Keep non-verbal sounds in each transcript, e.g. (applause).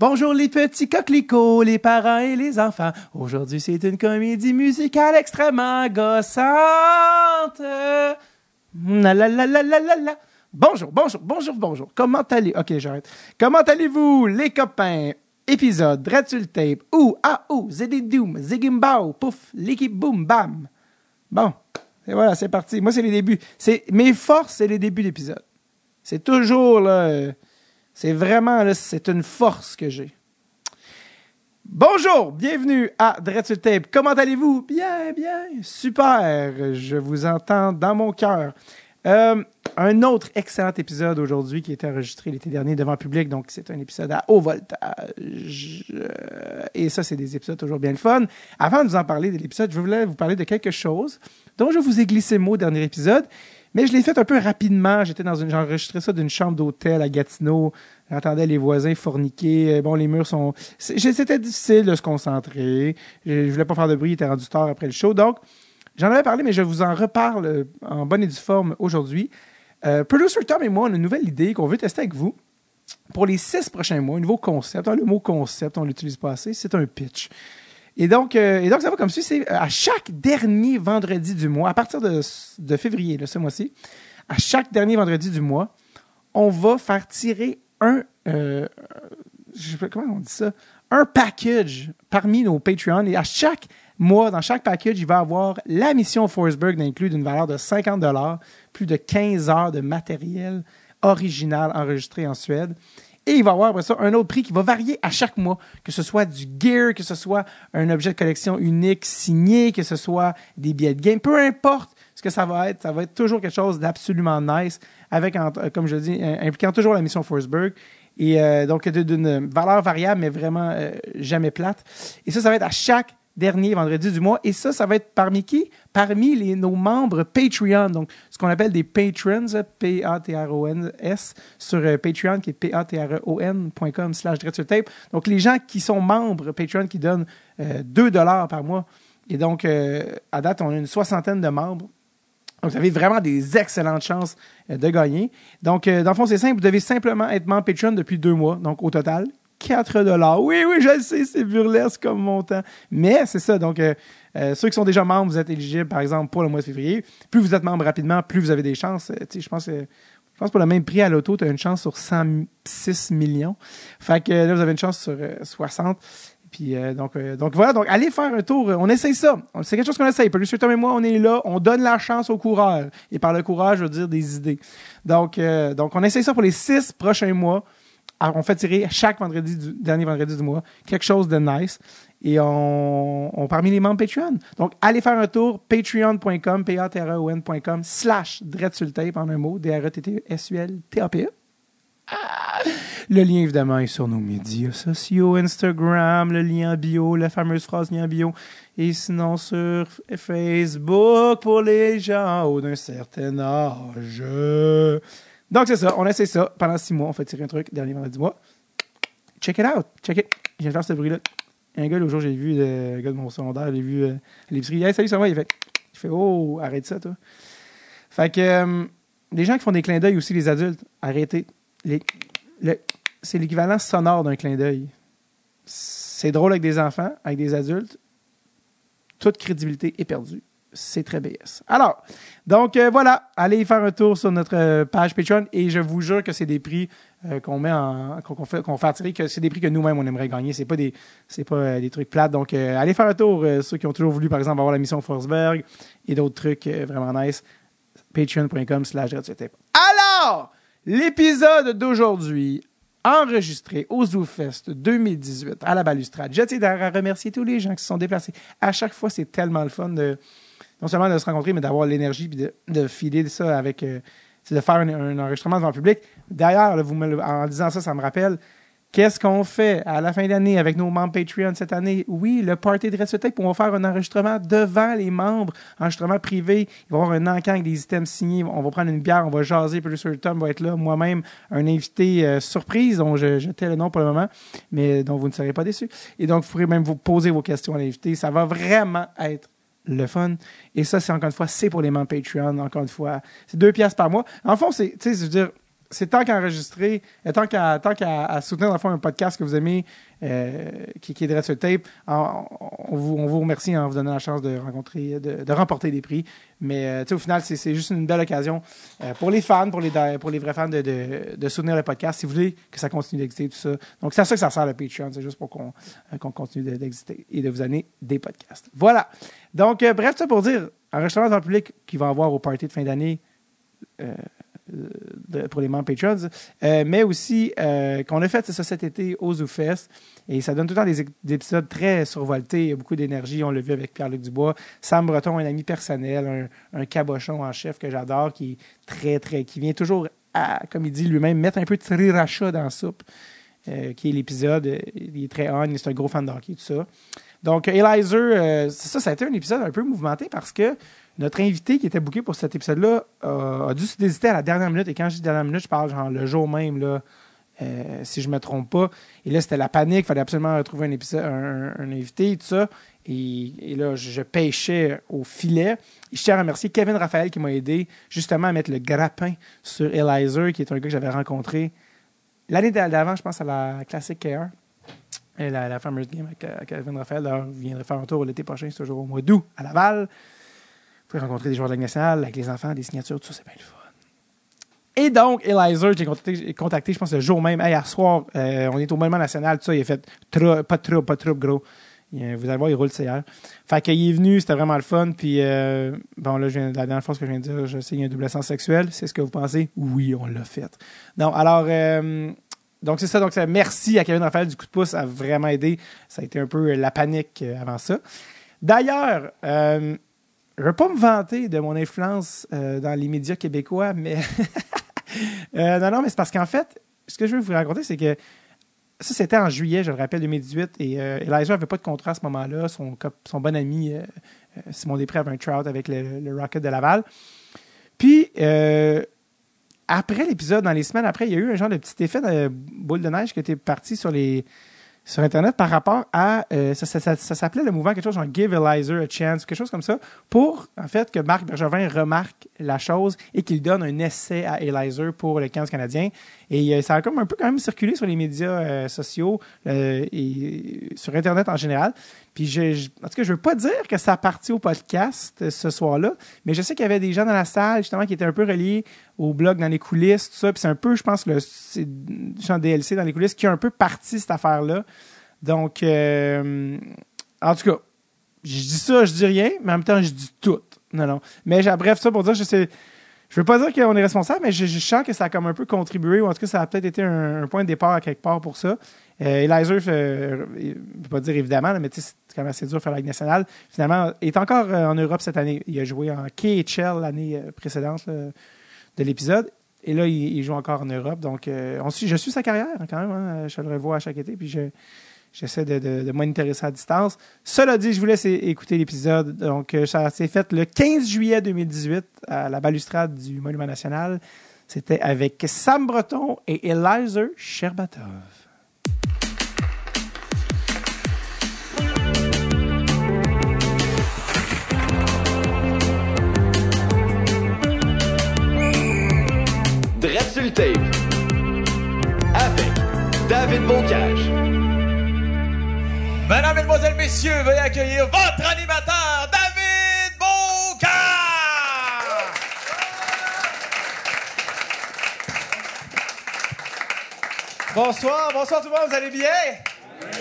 Bonjour les petits coquelicots, les parents et les enfants. Aujourd'hui, c'est une comédie musicale extrêmement gossante. Bonjour, bonjour, bonjour, bonjour. Comment allez Ok, j'arrête. Comment allez-vous, les copains? Épisode, Dratul Tape, ou, ah, ou, Zedidoum, Zigimbao, pouf, l'équipe boum, bam. Bon, et voilà, c'est parti. Moi, c'est les débuts. C'est Mes forces, c'est les débuts d'épisode. C'est toujours, là, c'est vraiment, là, c'est une force que j'ai. Bonjour, bienvenue à Dreadful Tape. Comment allez-vous? Bien, bien, super. Je vous entends dans mon cœur. Euh, un autre excellent épisode aujourd'hui qui a été enregistré l'été dernier devant le public. Donc, c'est un épisode à haut voltage. Euh, et ça, c'est des épisodes toujours bien le fun. Avant de vous en parler de l'épisode, je voulais vous parler de quelque chose dont je vous ai glissé mot au dernier épisode. Mais je l'ai fait un peu rapidement. J'étais dans une, j'ai enregistré ça d'une chambre d'hôtel à Gatineau. J'entendais les voisins forniquer. Bon, les murs sont, c'était difficile de se concentrer. Je, voulais pas faire de bruit. Il était rendu tard après le show. Donc, j'en avais parlé, mais je vous en reparle euh, en bonne et due forme aujourd'hui. Euh, Producer Tom et moi, on a une nouvelle idée qu'on veut tester avec vous. Pour les six prochains mois, un nouveau concept. le mot concept, on l'utilise pas assez. C'est un pitch. Et donc, euh, et donc, ça va comme suit. C'est euh, à chaque dernier vendredi du mois, à partir de février, ce mois-ci, à chaque dernier vendredi du mois, on va faire tirer un, euh, un package parmi nos Patreons. Et à chaque mois, dans chaque package, il va avoir la mission Forsberg inclus d'une valeur de 50 plus de 15 heures de matériel original enregistré en Suède. Et il va avoir un autre prix qui va varier à chaque mois, que ce soit du gear, que ce soit un objet de collection unique signé, que ce soit des billets de game, peu importe ce que ça va être, ça va être toujours quelque chose d'absolument nice, avec, comme je dis, impliquant toujours la mission Forsberg. Et euh, donc, d'une valeur variable, mais vraiment euh, jamais plate. Et ça, ça va être à chaque dernier vendredi du mois. Et ça, ça va être parmi qui? Parmi les, nos membres Patreon. Donc, ce qu'on appelle des patrons, P-A-T-R-O-N-S, sur euh, Patreon, qui est p-a-t-r-o-n.com slash tape. Donc, les gens qui sont membres Patreon, qui donnent 2 euh, dollars par mois. Et donc, euh, à date, on a une soixantaine de membres. Donc, vous avez vraiment des excellentes chances de gagner. Donc, dans le fond, c'est simple. Vous devez simplement être membre Patreon depuis deux mois. Donc, au total, 4 dollars. Oui, oui, je le sais, c'est burlesque comme montant. Mais c'est ça. Donc, euh, euh, ceux qui sont déjà membres, vous êtes éligibles, par exemple, pour le mois de février. Plus vous êtes membre rapidement, plus vous avez des chances. Euh, je pense que je pense pour le même prix à l'auto, tu as une chance sur 106 millions. Fait que là, vous avez une chance sur 60. Puis donc, donc voilà, donc allez faire un tour. On essaye ça. C'est quelque chose qu'on essaye. Plus Tom et moi, on est là, on donne la chance au coureur. Et par le courage, je veux dire des idées. Donc, donc on essaye ça pour les six prochains mois. Ah, on fait tirer chaque vendredi du dernier vendredi du mois quelque chose de nice et on, on parmi les membres Patreon. Donc allez faire un tour patreon.com p a t r ncom slash tape en un mot D R E T T S U L T A P E. Le lien, évidemment, est sur nos médias sociaux, Instagram, le lien bio, la fameuse phrase lien bio. Et sinon, sur Facebook, pour les gens d'un certain âge. Donc, c'est ça. On essaie ça. Pendant six mois, on fait tirer un truc, dernier vendredi du mois. Check it out. Check it. Je de faire ce bruit-là. Un gars, l'autre jour, j'ai vu, le gars de mon secondaire, j'ai vu euh. Hey, salut, ça va? Il fait, il fait Oh, arrête ça, toi. Fait que, euh, les gens qui font des clins d'œil aussi, les adultes, arrêtez. C'est l'équivalent sonore d'un clin d'œil. C'est drôle avec des enfants, avec des adultes. Toute crédibilité est perdue c'est très BS. Alors, donc euh, voilà, allez faire un tour sur notre euh, page Patreon et je vous jure que c'est des prix euh, qu'on met en fait qu'on fait attirer que c'est des prix que nous-mêmes on aimerait gagner, c'est pas des pas des trucs plates. Donc allez faire un tour ceux qui ont toujours voulu par exemple avoir la mission Forsberg et d'autres trucs vraiment nice patreon.com/slash Alors, l'épisode d'aujourd'hui enregistré au ZooFest 2018 à la balustrade. Je tiens à remercier tous les gens qui se sont déplacés. À chaque fois, c'est tellement le fun de non seulement de se rencontrer, mais d'avoir l'énergie et de, filer ça avec. Euh, de faire un, enregistrement devant le public. D'ailleurs, vous en disant ça, ça me rappelle. Qu'est-ce qu'on fait à la fin d'année avec nos membres Patreon cette année? Oui, le party de Tape, on va faire un enregistrement devant les membres, enregistrement privé. Il va y avoir un encan avec des items signés. On va prendre une bière, on va jaser. Producer Tom va être là. Moi-même, un invité euh, surprise dont je, je tais le nom pour le moment, mais dont vous ne serez pas déçus. Et donc, vous pourrez même vous poser vos questions à l'invité. Ça va vraiment être le fun. Et ça, c'est encore une fois, c'est pour les membres Patreon, encore une fois. C'est deux pièces par mois. En fond, c'est, tu sais, je veux dire, c'est tant qu'à enregistrer, euh, tant qu'à soutenir dans le fond un podcast que vous aimez, euh, qui, qui est sur tape, on, vous, remercie en vous donnant la chance de rencontrer, de, remporter des prix. Mais euh, au final, c'est juste une belle occasion pour les fans, pour les, vrais fans de, soutenir le podcast. Si vous voulez que ça continue d'exister, tout ça. Donc, c'est à ça que ça sert le Patreon. C'est juste pour qu'on continue de- d'exister et de vous donner des podcasts. Voilà. Donc, bref, ça pour dire, enregistrement dans le public qui va avoir au party de fin d'année de- pour les membres Patreons, euh, mais aussi euh, qu'on a fait ça cet été au ZooFest. Et ça donne tout le temps des, épisodes très survoltés, beaucoup d'énergie, on l'a vu avec Pierre-Luc Dubois, Sam Breton, un ami personnel, un, cabochon en chef que j'adore, qui est très, très, qui vient toujours, à, comme il dit lui-même, mettre un peu de sriracha dans la soupe, euh, qui est l'épisode, euh, il est très on, c'est un gros fan de hockey, tout ça. Donc, Elizer, euh, ça, ça a été un épisode un peu mouvementé parce que notre invité qui était booké pour cet épisode-là euh, a dû se désiter à la dernière minute. Et quand je dis dernière minute, je parle genre le jour même, là, euh, si je me trompe pas. Et là, c'était la panique. Il fallait absolument retrouver un, épisode, un, invité, tout ça. Et, et là, je, pêchais au filet. Et je tiens à remercier Kevin Raphaël qui m'a aidé justement à mettre le grappin sur Elizer, qui est un gars que j'avais rencontré l'année d'avant, je pense, à la Classic KR. Et la, la Farmers Game avec euh, Kevin Raphaël, d'ailleurs, viendrait faire un tour l'été prochain, c'est toujours au mois d'août, à Laval. Pouvez rencontrer des joueurs de la nationale avec les enfants, des signatures, tout ça, c'est bien le fun. Et donc, Elizer, j'ai contacté, contacté, je pense, le jour même. Hier soir, euh, on est au Monument National, tout ça. Il a fait pas de trouble, pas de trouble, gros. Euh, vous allez voir, il roule hier. Fait qu'il est venu, c'était vraiment le fun. Puis, euh, bon, là, je viens, la dernière fois, ce que je viens de dire, je sais, un double sens sexuel. C'est ce que vous pensez? Oui, on l'a fait. Non, alors, donc c'est ça. Donc, merci à Kevin Raphaël du coup de pouce, ça a vraiment aidé. Ça a été un peu la panique avant ça. D'ailleurs, je ne veux pas me vanter de mon influence euh, dans les médias québécois, mais (laughs) Euh, non, non, mais c'est parce qu'en fait, ce que je veux vous raconter, c'est que ça, c'était en juillet, je le rappelle, 2018, et euh, n'avait pas de contrat à ce moment-là. Son, bon ami, euh, Simon Després, avait un trout avec le, le Rocket de Laval. Puis, après l'épisode, dans les semaines après, il y a eu un genre de petit effet de boule de neige qui était parti sur les sur Internet par rapport à euh, ça, s'appelait le mouvement quelque chose genre Give Elizer a Chance, quelque chose comme ça, pour en fait que Marc Bergevin remarque la chose et qu'il donne un essai à Elizer pour le 15 canadien. Et euh, ça a comme un peu quand même circulé sur les médias euh, sociaux et sur Internet en général. Puis je, en tout cas, je veux pas dire que ça a parti au podcast euh, ce soir-là, mais je sais qu'il y avait des gens dans la salle justement qui étaient un peu reliés au blog dans les coulisses, tout ça. Puis c'est un peu, je pense, le champ DLC dans les coulisses qui a un peu parti cette affaire-là. Donc, euh, en tout cas, je dis ça, je dis rien, mais en même temps, je dis tout. Non, non. Mais bref, ça pour dire, je sais. Je veux pas dire qu'on est responsable, mais je, sens que ça a comme un peu contribué, ou en tout cas, ça a peut-être été un, point de départ à quelque part pour ça. Euh, Elizer, euh, je peux pas dire évidemment, là, mais tu sais, quand même assez dur faire la Ligue nationale. Finalement, il est encore euh, en Europe cette année. Il a joué en KHL l'année euh, précédente là, de l'épisode. Et là, il, joue encore en Europe. Donc, euh, je suis sa carrière hein, quand même. hein. Je le revois à chaque été. Puis, je, j'essaie de, de, de m'intéresser à distance. Cela dit, je vous laisse écouter l'épisode. Donc, euh, ça s'est fait le 15 juillet 2018 à la balustrade du Monument National. C'était avec Sam Breton et Elizer Sherbatov. Tape. Avec David Bocage. Mesdames, Mesdemoiselles, Messieurs, veuillez accueillir votre animateur, David Bocard! Bonsoir, bonsoir tout le monde, vous allez bien?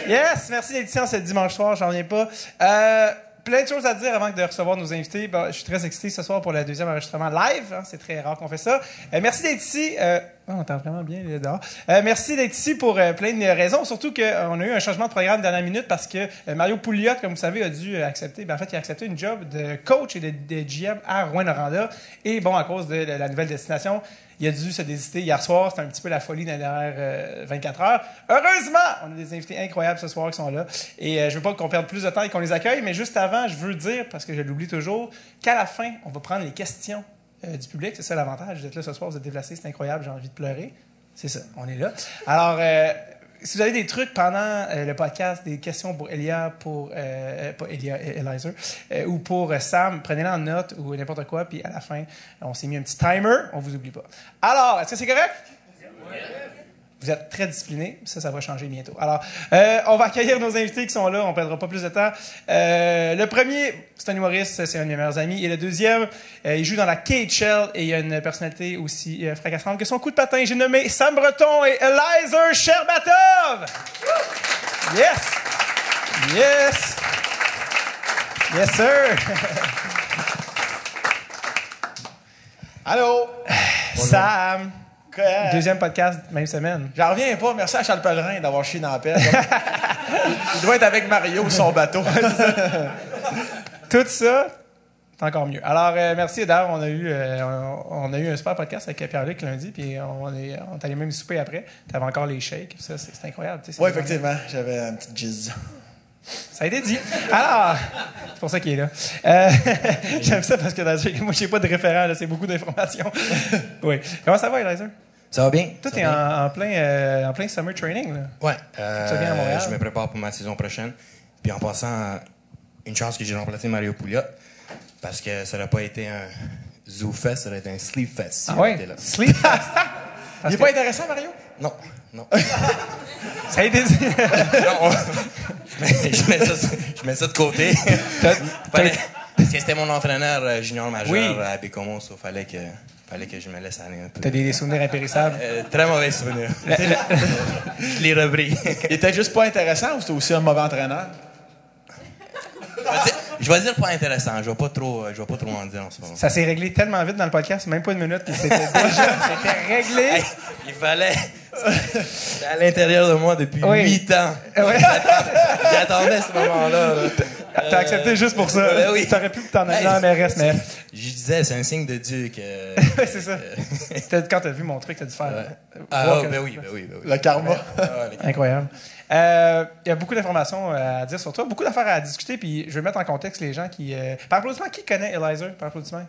Yes, merci d'être ici en ce dimanche soir, j'en reviens pas. Euh, plein de choses à dire avant de recevoir nos invités. Je suis très excité ce soir pour le deuxième enregistrement live. hein, c'est très rare qu'on fait ça. Euh, merci d'être ici. Euh, on entend vraiment bien là dehors. Euh, merci d'être ici pour euh, plein de raisons. Surtout qu'on a eu un changement de programme de dernière minute parce que euh, Mario Pouliot, comme vous savez, a dû euh, accepter. Ben, en fait, il a accepté une job de coach et de, GM à Rouen-Noranda. Et bon, à cause de, la- nouvelle destination, il a dû se désiter hier soir. C'était un petit peu la folie dans les dernières euh, 24 heures. Heureusement, on a des invités incroyables ce soir qui sont là. Et euh, je veux pas qu'on perde plus de temps et qu'on les accueille, mais juste avant, je veux dire, parce que je l'oublie toujours, qu'à la fin, on va prendre les questions euh, du public. C'est ça l'avantage. Vous êtes là ce soir, vous êtes déplacés, c'est incroyable, j'ai envie de pleurer. C'est ça, on est là. Alors, euh, si vous avez des trucs pendant euh, le podcast, des questions pour Elia, pour pas Elia, Elizer, euh, ou pour Sam, prenez-les en note ou n'importe quoi, puis à la fin, on s'est mis un petit timer, on vous oublie pas. Alors, est-ce que c'est correct? Vous êtes très disciplinés. Ça, ça va changer bientôt. Alors, euh, on va accueillir nos invités qui sont là. On ne perdra pas plus de temps. Euh, le premier, c'est un humoriste. C'est un de mes meilleurs amis. Et le deuxième, euh, il joue dans la KHL et il a une personnalité aussi fracassante que son coup de patin. J'ai nommé Sam Breton et Eliza Sherbatov. Yes! Yes! Yes, sir! (laughs) Allô? Sam! Deuxième podcast, même semaine. J'en reviens pas. Merci à Charles Pellerin d'avoir chié dans la pelle. (laughs) Il doit être avec Mario, son bateau. (laughs) Tout ça, c'est encore mieux. Alors, euh, merci. D'ailleurs, on, a eu, euh, on, on a eu un super podcast avec Pierre-Luc lundi, puis on est, on est allé même souper après. Tu avais encore les shakes, ça, c'est c'est incroyable. Oui, effectivement. J'avais un petit jizz. Ça a été dit. Alors, c'est pour ça qu'il est là. Euh, (laughs) J'aime ça parce que dans moi, j'ai pas de référent, là, c'est beaucoup d'informations. oui. Comment ça va, Eliza? Ça va bien? Toi, t'es va en, plein, euh, en plein summer training, là. Ouais. euh, à Montréal? Je me prépare pour ma saison prochaine. Puis en passant, une chance que j'ai remplacé Mario Pouliot. Parce que ça n'aurait pas été un Zoo Fest, ça aurait été un Sleep Fest. si Ah était là. Sleep fast. (laughs) Il est pas intéressant, Mario? Non, non. (laughs) Ça a été dit. non on- (laughs) je, mets, ça, je mets ça de côté. Parce que c'était mon entraîneur euh, junior majeur Oui. à Bécomo, il fallait que, fallait que je me laisse aller un peu. T'as des, des souvenirs impérissables? Euh, très mauvais souvenir. (laughs) je l'ai repris. Il était juste pas intéressant ou c'était aussi un mauvais entraîneur? Je vais dire- pas intéressant. Je vais pas trop, je vais pas trop en dire en ce moment. Ça s'est réglé tellement vite dans le podcast, même pas une minute, c'était (laughs) déjà c'était réglé. Hey, il fallait. C'était à l'intérieur de moi depuis Oui. huit ans. J'attendais ce moment-là. là. T'as accepté juste pour ça. Ben oui. T'aurais pu t'en aller Hey, dans la MRS, mais (laughs) Je disais, c'est un signe de Dieu que. (laughs) C'est ça. C'était quand t'as vu mon truc, t'as dû faire. euh, Ah, oh, ben oui, ben oui, ben oui. Le karma. Incroyable. Euh, Il y a beaucoup d'informations euh, à dire sur toi, beaucoup d'affaires à discuter, puis je vais mettre en contexte les gens qui. euh, Par applaudissement, qui connaît Eliza Par applaudissement?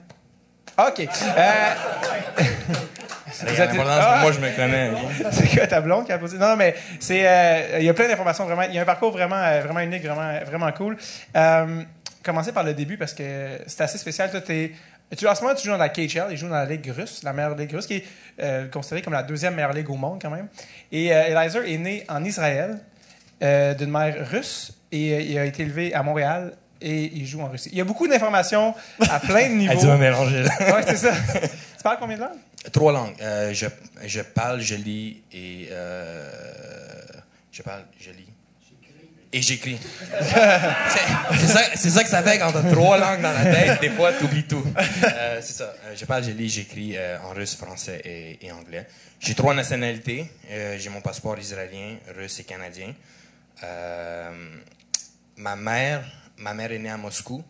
OK. Euh, (laughs) êtes- Ah! moi, je me connais. (laughs) c'est quoi ta blonde qui a applaudi? Non, mais c'est. euh, Il y a plein d'informations vraiment. Il y a un parcours vraiment, euh, vraiment unique, vraiment, vraiment cool. Euh, commencer par le début parce que c'est assez spécial. Toi, t'es- tu, en ce moment, tu joues dans la KHL, il joue dans la Ligue russe, la meilleure Ligue russe, qui est considérée comme la deuxième meilleure ligue au monde quand même. Et Eliza est né en Israël d'une mère russe et il a été élevé à Montréal et il joue en Russie. Il y a beaucoup d'informations à plein de niveaux. (laughs) Elle dit, mélanger ouais, c'est ça. tu parles combien de langues? Trois langues. Euh, je, je parle, je lis et. euh, je parle, je lis. Et j'écris. (laughs) c'est ça, que ça fait quand t'as trois langues dans la tête. Des fois, t'oublies tout. Euh, c'est ça. Je parle, je lis, j'écris en russe, français et, et anglais. J'ai trois nationalités. J'ai mon passeport israélien, russe et canadien. Ma mère, ma mère est née à Moscou.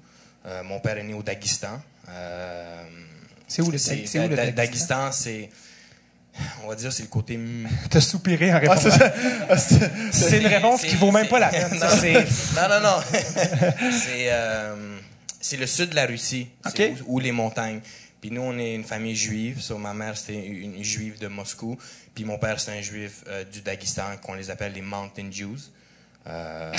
Euh, mon père est né au Daghestan. Euh, C'est où le- c'est- c'est où le Da- Daghestan? Daghestan, c'est. On va dire, c'est le côté. (laughs) T'as soupiré en répondant. c'est une réponse qui vaut même pas la peine. (laughs) non, c'est- non, non, non. (laughs) c'est euh, c'est le sud de la Russie, c'est Ok. où, où les montagnes. Puis nous, on est une famille juive. So, ma mère, c'était une, une juive de Moscou. Puis mon père, c'est un juif euh, du Daghestan qu'on les appelle les Mountain Jews. Euh, (laughs)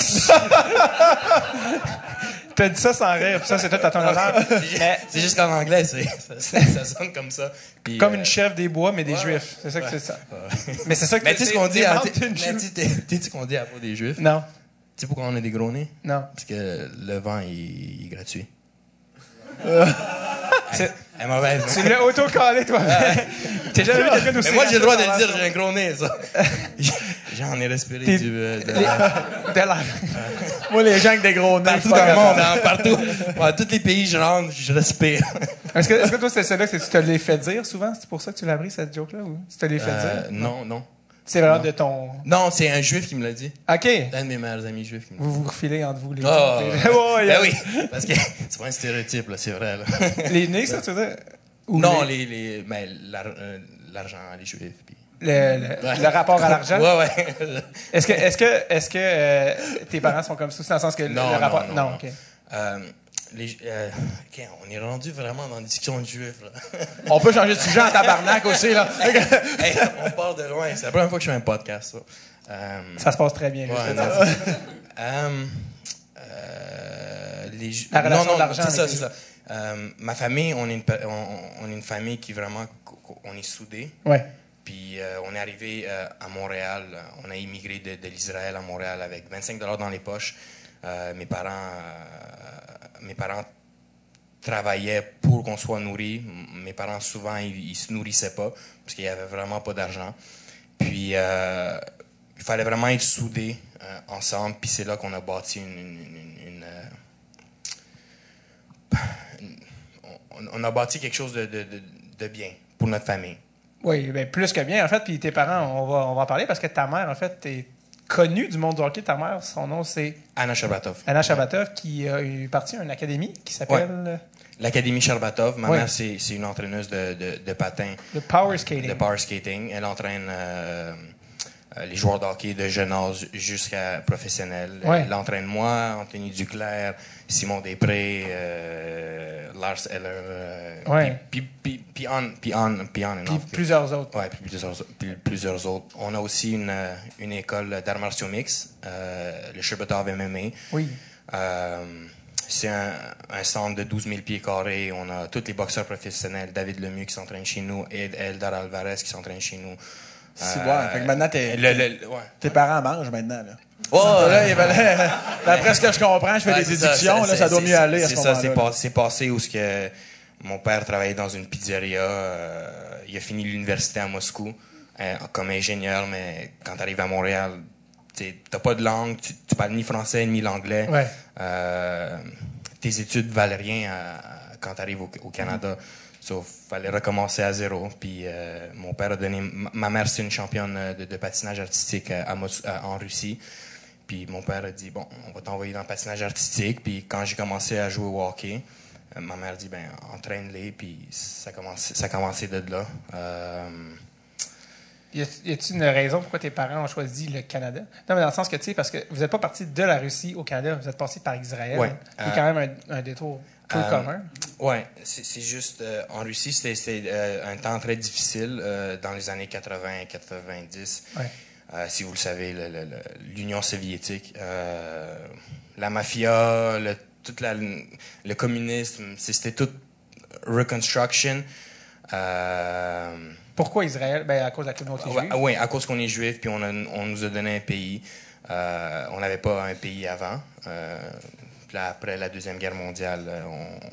T'as dit ça sans rire, puis ça, c'est tout à ton honneur. Mais c'est juste qu'en anglais, c'est, (laughs) ça, ça sonne comme ça. Puis, comme euh, une chef des bois, mais des ouais, juifs. C'est ça que c'est ça. (laughs) ouais. Mais c'est ça que Mais tu sais ce qu'on dit, à, ce qu'on dit à propos des juifs? Non, Tu sais pourquoi on a des gros nez? non. Parce que le vent, il, il est gratuit. C'est- Elle est mauvaise. Tu l'as auto-collé, toi. T'as (laughs) jamais vu quelqu'un d'aussi Mais moi, j'ai le droit de le dire, j'ai un gros nez, ça. (laughs) J'en ai respiré du, euh, de l'air. (laughs) Moi, les gens avec des gros nez. Partout dans le monde, hein, partout. Dans tous les pays, je rentre, je respire. Est-ce que, toi, c'est celle-là que tu te l'es fait dire souvent? C'est pour ça que tu l'as appris, cette joke-là? Ou tu te l'es fait Euh, dire? non, non. C'est vraiment de ton. Non, c'est un juif qui me l'a dit. OK. Un de mes meilleurs amis juifs qui me l'a dit. Vous vous refilez entre vous, les Oh, les- (laughs) Ouais, ben ouais. oui, parce que (laughs) c'est pas un stéréotype, là, c'est vrai. Là. (laughs) Les nez, ça, tu veux dire? Ou non, les- les, les, ben, euh, l'argent, les juifs. Puis... le, le- le rapport à l'argent? Ouais, ouais. Est-ce que, est-ce que, est-ce que euh, tes parents sont comme ça, dans le sens que Non, le rapport. non, non, non. ok. Euh, les, euh, on est rendu vraiment dans une discussion de juifs. Là. On peut changer de sujet en tabarnak aussi, là. (laughs) Hey, on part de loin. C'est la première fois que je fais un podcast. Ça. Euh, Ça se passe très bien. ouais, non. Euh, les ju- La relation non, non, d'argent c'est ça, avec c'est ça. Ma famille, on est, une, on, on est une famille qui vraiment, on est soudés. Ouais. puis euh, on est arrivé euh, à Montréal. On a immigré de, de l'Israël à Montréal avec 25 dollars dans les poches. Mes parents, mes parents travaillaient pour qu'on soit nourris. Mes parents souvent ils, ils se nourrissaient pas parce qu'il y avait vraiment pas d'argent. Puis euh, il fallait vraiment être soudés euh, ensemble. Puis c'est là qu'on a bâti une, euh, on, a bâti quelque chose de, bien pour notre famille. Oui, ben, plus que bien, en fait. Puis tes parents, on va, on va en parler parce que ta mère, en fait, est connue du monde du hockey. Ta mère, son nom, c'est Anna Sherbatov. Anna Shabatov, qui a eu partie à une académie qui s'appelle L'Académie Sherbatov, ma Ouais. mère, c'est une entraîneuse de, de, de patin, le Power Skating. de power skating. Elle entraîne euh, euh, les joueurs de hockey de jeune âge jusqu'à professionnel. Ouais. Elle entraîne moi, Anthony Duclair, Simon Després, euh, Lars Eller. euh, Ouais. Puis, puis, puis on, puis on, puis on plusieurs autres. Ouais, puis plusieurs, puis plusieurs autres. On a aussi une, euh, une école d'arts martiaux mix, euh, le Sherbatov MMA. Oui. Euh, c'est un, un centre de 12 000 pieds carrés. On a tous les boxeurs professionnels. David Lemieux qui s'entraîne chez nous. et Eldar Alvarez qui s'entraîne chez nous. Euh. Fait que maintenant, t'es- le- le- ouais. tes parents mangent maintenant. Là. Oh, Là, il fallait- (laughs) D'après ce que je comprends, je fais Ouais, des déductions. là, ça doit mieux aller à C'est ce c'est passé où ce que mon père travaillait dans une pizzeria. euh, il a fini l'université à Moscou euh, comme ingénieur, mais quand tu arrives à Montréal, tu n'as pas de langue, tu, tu parles ni français ni l'anglais. Ouais. Euh, tes études valent rien à- quand tu arrives au, au Canada. Il fallait recommencer à zéro. Puis euh, mon père a donné. Ma, mère, c'est une championne euh, de, de patinage artistique à- à Mos- à- en Russie. Puis mon père a dit Bon, on va t'envoyer dans le patinage artistique. Puis quand j'ai commencé à jouer au hockey, euh, ma mère dit Ben, entraîne-les. Puis ça a commencé, ça a commencé de là. Euh, Y a-t-il une raison pourquoi tes parents ont choisi le Canada? Non, mais dans le sens que, tu sais, parce que vous n'êtes pas parti de la Russie au Canada, vous êtes passé par Israël, Ouais. qui est Euh, quand même un, un détour peu euh, commun. Ouais, c'est juste euh, en Russie, c'était euh, un temps très difficile dans les années 80-90. Ouais. Euh, si vous le savez, l'Union soviétique, la mafia, le, toute la- le communisme, c'était tout reconstruction. Pourquoi Israël? Ben, à cause de la communauté Ouais, juive. oui, à cause qu'on est juif, puis on, a- on nous a donné un pays. On n'avait pas un pays avant. Puis là, après la Deuxième Guerre mondiale, euh,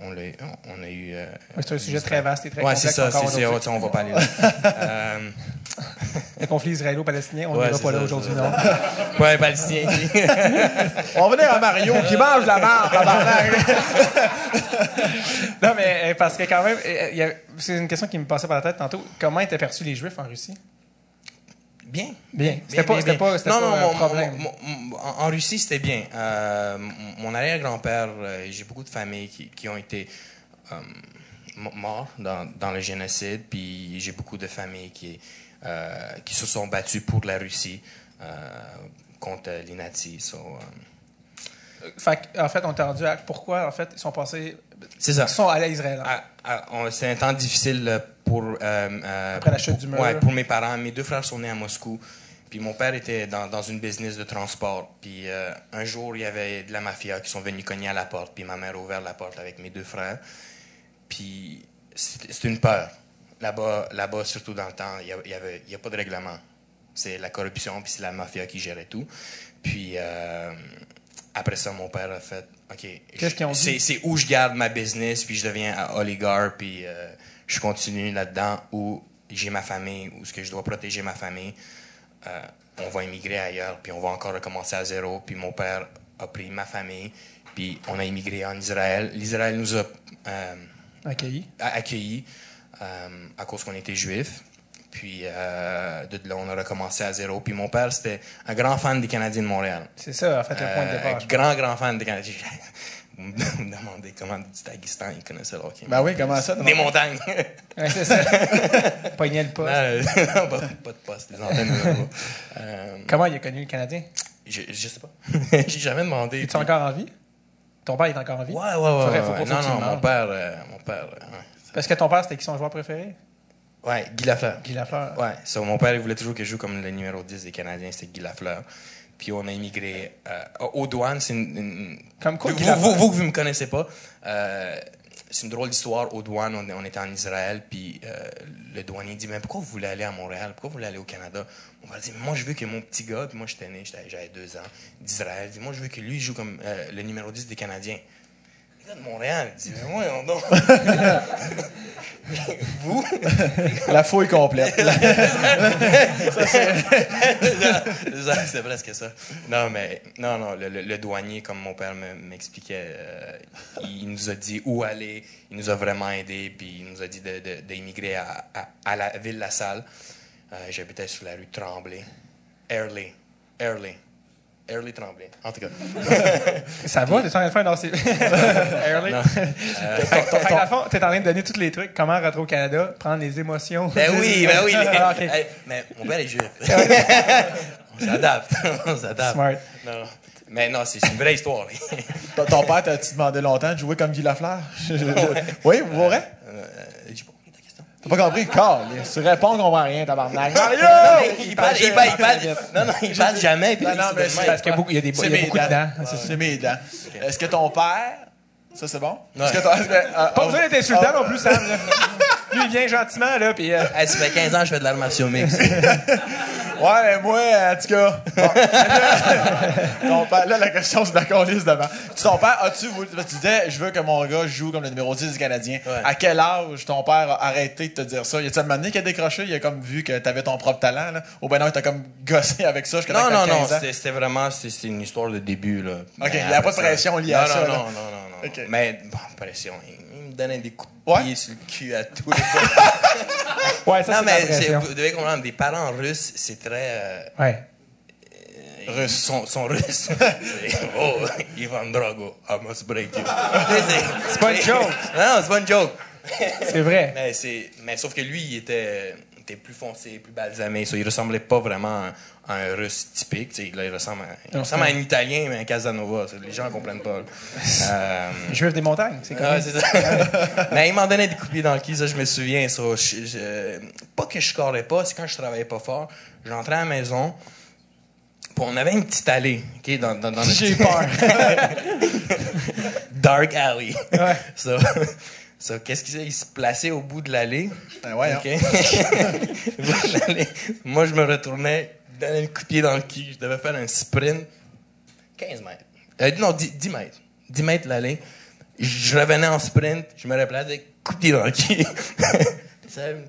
on, on, l'a- on a eu... euh, c'est un sujet très vaste et très ouais, complexe. c'est ça, c'est, c'est, on va pas aller là. (laughs) Euh, Le conflit israélo-palestinien, on Ouais, n'ira pas là aujourd'hui, non? (laughs) ouais, palestinien. (laughs) On va venir à Mario qui mange la marde. non, mais parce que quand même, c'est une question qui me passait par la tête tantôt. Comment étaient perçus les Juifs en Russie? Bien. Bien. C'était pas- bien, bien. pas- non, pas non, un mon- problème. mon- mon- en en Russie, c'était bien. Euh, mon arrière-grand-père, euh, j'ai beaucoup de familles qui, qui ont été euh, morts dans, dans le génocide, puis j'ai beaucoup de familles qui, euh, qui se sont battues pour la Russie contre les nazis. So, Fait en fait, on t'a rendu à pourquoi, en fait, ils sont passés. c'est ça. Ils sont allés à Israël. hein. C'est un temps difficile pour. euh, euh, Après la chute du mur. Ouais, pour mes parents. Mes deux frères sont nés à Moscou. Puis mon père était dans, dans une business de transport. Puis euh, un jour, il y avait de la mafia qui sont venus cogner à la porte. Puis ma mère a ouvert la porte avec mes deux frères. Puis c'était une peur. Là-bas, là-bas, surtout dans le temps, il n'y avait- y a pas de règlement. C'est la corruption, puis c'est la mafia qui gérait tout. Puis euh, après ça, mon père a fait OK. Qu'est-ce qu'ils ont dit? c'est- C'est où je garde ma business, puis je deviens oligarque, puis euh, je continue là-dedans, où j'ai ma famille, où ce que je dois protéger ma famille. Euh, on va immigrer ailleurs, puis on va encore recommencer à zéro. Puis mon père a pris ma famille, puis on a immigré en Israël. L'Israël nous a euh, Accueillis. a- accueillis euh, à cause qu'on était juifs. Puis euh, de là, on a recommencé à zéro. Puis mon père, c'était un grand fan des Canadiens de Montréal. C'est ça, en fait, le point de départ. un grand, grand fan des Canadiens. Vous me demandez comment du Daghestan, ils connaissaient le hockey. Ben oui, comment ça? Des montagnes. (laughs) Ouais, c'est ça. (laughs) Pognait le poste. Euh, non, (laughs) pas, pas de poste, des antennes. Euh, Comment il a connu le Canadien? je, je sais pas. J'ai jamais demandé. Es-tu encore en vie? Ton père est encore en vie? Ouais, ouais, ouais. Non, non, mon père, euh, mon père, euh. Parce que ton père, c'était qui son joueur préféré? Ouais, Guy Lafleur. Guy Lafleur. Ouais, so, mon père il voulait toujours que je joue comme le numéro 10 des Canadiens, c'était Guy Lafleur. Puis on a immigré euh, aux douanes, c'est une, une- Comme quoi, vous, vous, vous, vous me connaissez pas, euh, c'est une drôle d'histoire. Aux douanes, on, on était en Israël, puis euh, le douanier dit Mais pourquoi vous voulez aller à Montréal? Pourquoi vous voulez aller au Canada? On va dire Moi, je veux que mon petit gars, puis moi, j'étais né, j'avais deux ans, d'Israël, dit Moi, je veux que lui joue comme euh, le numéro 10 des Canadiens. De Montréal, il dit Mais moi, on donc. (laughs) vous? La fouille complète. C'est (laughs) ça, c'est presque ça. Non, mais non, non, le, douanier, comme mon père me- m'expliquait, euh, il nous a dit où aller, il nous a vraiment aidés, puis il nous a dit d'immigrer à, à, à la ville La Salle. Euh, J'habitais sur la rue Tremblay. Airley. Airley. Airley Tremblay. En tout cas. (laughs) Ça va, t'es en train de faire un AC. Early? T'es en train de donner tous les trucs, comment rentrer au Canada, prendre les émotions? Ben oui, (laughs) ben oui. les- Ah. Hey, mais mon père est juif. (laughs) On s'adapte. On s'adapte. Smart. Non. Mais non, c'est une vraie histoire. Ton- Ton père, t'as-tu demandé longtemps de jouer comme Guy Lafleur? oui, vous vrai? Euh, J'ai pas compris ta question. T'as pas compris? Carl, tu réponds qu'on comprend rien, tabarnak. Mario! Il parle, il parle, il parle. Non, non, il parle jamais. Non, non, il- mais c'est Parce qu'il y a beaucoup, il y a des, il y a beaucoup de dents. C'est mes dents. Est-ce que ton père... Ça, c'est bon? Ouais. Est-ce que ton- euh, Pas oh, besoin d'être insultant oh, non plus, Sam. là. (laughs) Lui, il vient gentiment, là, puis... euh, Hey, ça fait 15 ans que je fais de l'art martiaux mix. Ouais, mais moi, en tout cas. bon. (laughs) ton père, là, la question, c'est d'accord, liste devant. Tu, ton père, as-tu voulu. Tu disais, je veux que mon gars joue comme le numéro 10 du Canadien. Ouais. À quel âge ton père a arrêté de te dire ça? Y a-tu un moment donné qui a décroché? Il a comme vu que t'avais ton propre talent, là? Ou ben non, il t'a comme gossé avec ça jusqu'à Non, non, non, 15 ans? c'était vraiment c'était une histoire de début. Là. Ok, il y a pas de pression liée à non, ça, Non, non, non, non. Mais, bon, pression. Il, il me donnait des coups de Ouais. pied sur le cul à tous les (laughs) fois. Ouais, ça, non, mais vous devez comprendre, des parents russes, c'est très. euh, Ouais. Russes sont, sont russes. (laughs) Oh, Ivan Drago, I must break you. c'est pas une joke. Non, c'est pas une joke. C'est vrai. Mais, mais sauf que lui, il était, était plus foncé, plus balsamé. So, il ressemblait pas vraiment à un russe typique. tu sais, Là, il ressemble à, il ressemble à un italien, mais un Casanova. Ça, Les gens comprennent pas. (laughs) Euh, Juif des montagnes, c'est c'est ça. (laughs) Mais il m'en donnait des coups de pied dans le cul, ça, je me souviens. Ça. Je- je- pas que je scorais pas, c'est quand je travaillais pas fort. J'entrais à la maison, puis on avait une petite allée, OK, dans, dans, dans notre J'ai peur. (laughs) dark alley. Ouais. So, so, qu'est-ce qu'il fait? Il se plaçait au bout de l'allée. Ben ouais, hein. (laughs) Moi, je me retournais, donnais un coup de pied dans le cul. Je devais faire un sprint. 15 mètres. Euh, non, 10, 10 mètres. 10 mètres l'allée. Je revenais en sprint, je me replaçais, coup de pied dans le cul. (laughs)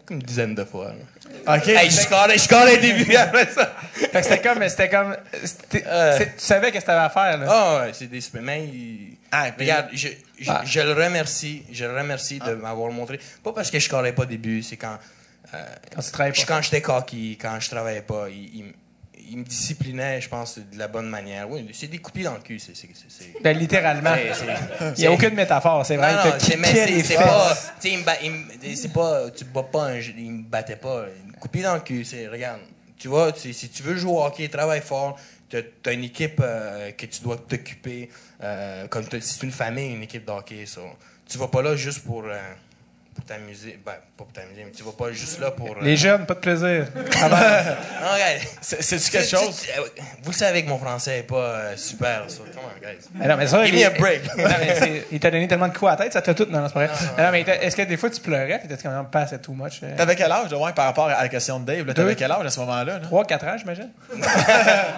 Comme une dizaine de fois. là. Ok. Hey, je scorais, je scorais au début après ça. Fait que c'était comme, c'était comme, Euh. tu savais qu'est-ce que t'avais à faire, là. Ah, ouais, c'est des. Mais il- Ah, regarde, je, je, Ah. je le remercie. Je le remercie de m'avoir montré. Pas parce que je scorais pas au début, c'est quand. euh, Quand tu travailles je- pas. quand j'étais cocky, quand je travaillais pas, il, il, il me disciplinait, je pense, de la bonne manière. Oui, c'est des coups de pied dans le cul. c'est- c'est- c'est- c'est- Ben, littéralement. Il n'y a aucune métaphore, c'est vrai. c'est, pas. Tu pas. Tu bats pas un. Il me battait pas. Coupait dans le cul. C'est, regarde, tu vois, tu si tu veux jouer au hockey, travaille fort. T'as, t'as une équipe euh, que tu dois t'occuper. euh, comme c'est une famille, une équipe de hockey. ça. Tu vas pas là juste pour. euh, pour t'amuser. Ben, pas pour t'amuser, mais tu vas pas juste là pour. euh, Les jeunes, pas de plaisir. (laughs) non, regarde. C'est- C'est-tu quelque chose? tu- tu- vous le savez que mon français est pas euh, super. Ça. Come on, guys. Mais non, mais ça, Give il- me a break. (laughs) Non, mais c'est- il t'a donné tellement de coups à la tête, ça t'a tout. Non, non, c'est pas vrai. Non, mais est-ce que des fois tu pleurais? T'étais quand même pas assez too much? euh, T'avais quel âge, ouais, par rapport à la question de Dave? là? T'avais Deux. quel âge à ce moment-là? là? 3, 4 ans, j'imagine? (laughs)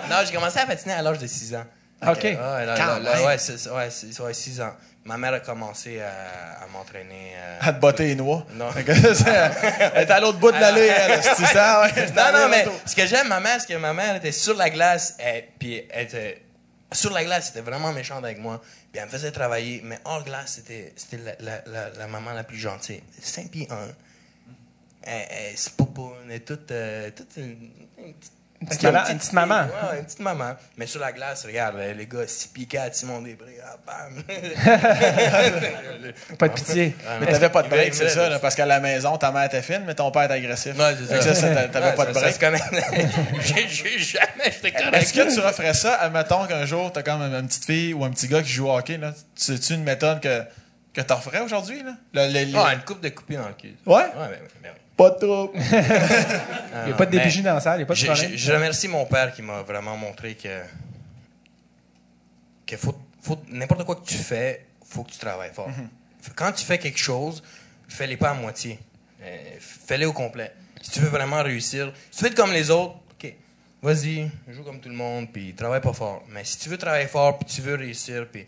Non, j'ai commencé à patiner à l'âge de 6 ans. OK. Ouais, là, là, Quand là, même. ouais, c'est, ouais, c'est, ouais, 6 ans. Ma mère a commencé à, à m'entraîner. euh, À te botter les noix. Non. Elle était à l'autre bout de l'allée, elle. C'est ça, ouais. (laughs) Non, non, mais ce que j'aime, ma mère, c'est que ma mère était sur la glace, et, puis elle était sur la glace, c'était vraiment méchante avec moi. Puis elle me faisait travailler, mais hors glace, c'était, c'était la, la, la, la maman la plus gentille. 5 pieds 1. Elle, elle, c'est pas beau, on est toute, euh, toute une, une petite Une petite maman- une petite maman. Ouais, une petite maman. Mais sur la glace, regarde, les gars, 6 pieds 4, Simon Després, ah, bam. (laughs) Pas de pitié. Mais t'avais pas de break, c'est ça, là, parce qu'à la maison, ta mère était fine, mais ton père était agressif. Ouais, c'est ça. ça, t'a- t'avais Ouais, pas de break. (laughs) J'ai- jamais, j'étais correct. Est-ce que tu referais ça, admettons qu'un jour, t'as comme une petite fille ou un petit gars qui joue au hockey, là? C'est-tu une méthode que, que t'en referais aujourd'hui, là? Le- le- le- Ah, une coupe de coupés dans le cul. Ouais? Ouais, ben, ben, ben oui. Pas de trouble. (laughs) Il n'y a pas de DPJ dans la salle, il n'y a pas de Je, problème. je- je remercie mon père qui m'a vraiment montré que, que faut, faut- n'importe quoi que tu fais, faut que tu travailles fort. quand tu fais quelque chose, fais-les pas à moitié. Euh, fais-les au complet. Si tu veux vraiment réussir, si tu veux être comme les autres, OK, vas-y, joue comme tout le monde, puis travaille pas fort. Mais si tu veux travailler fort, puis tu veux réussir, puis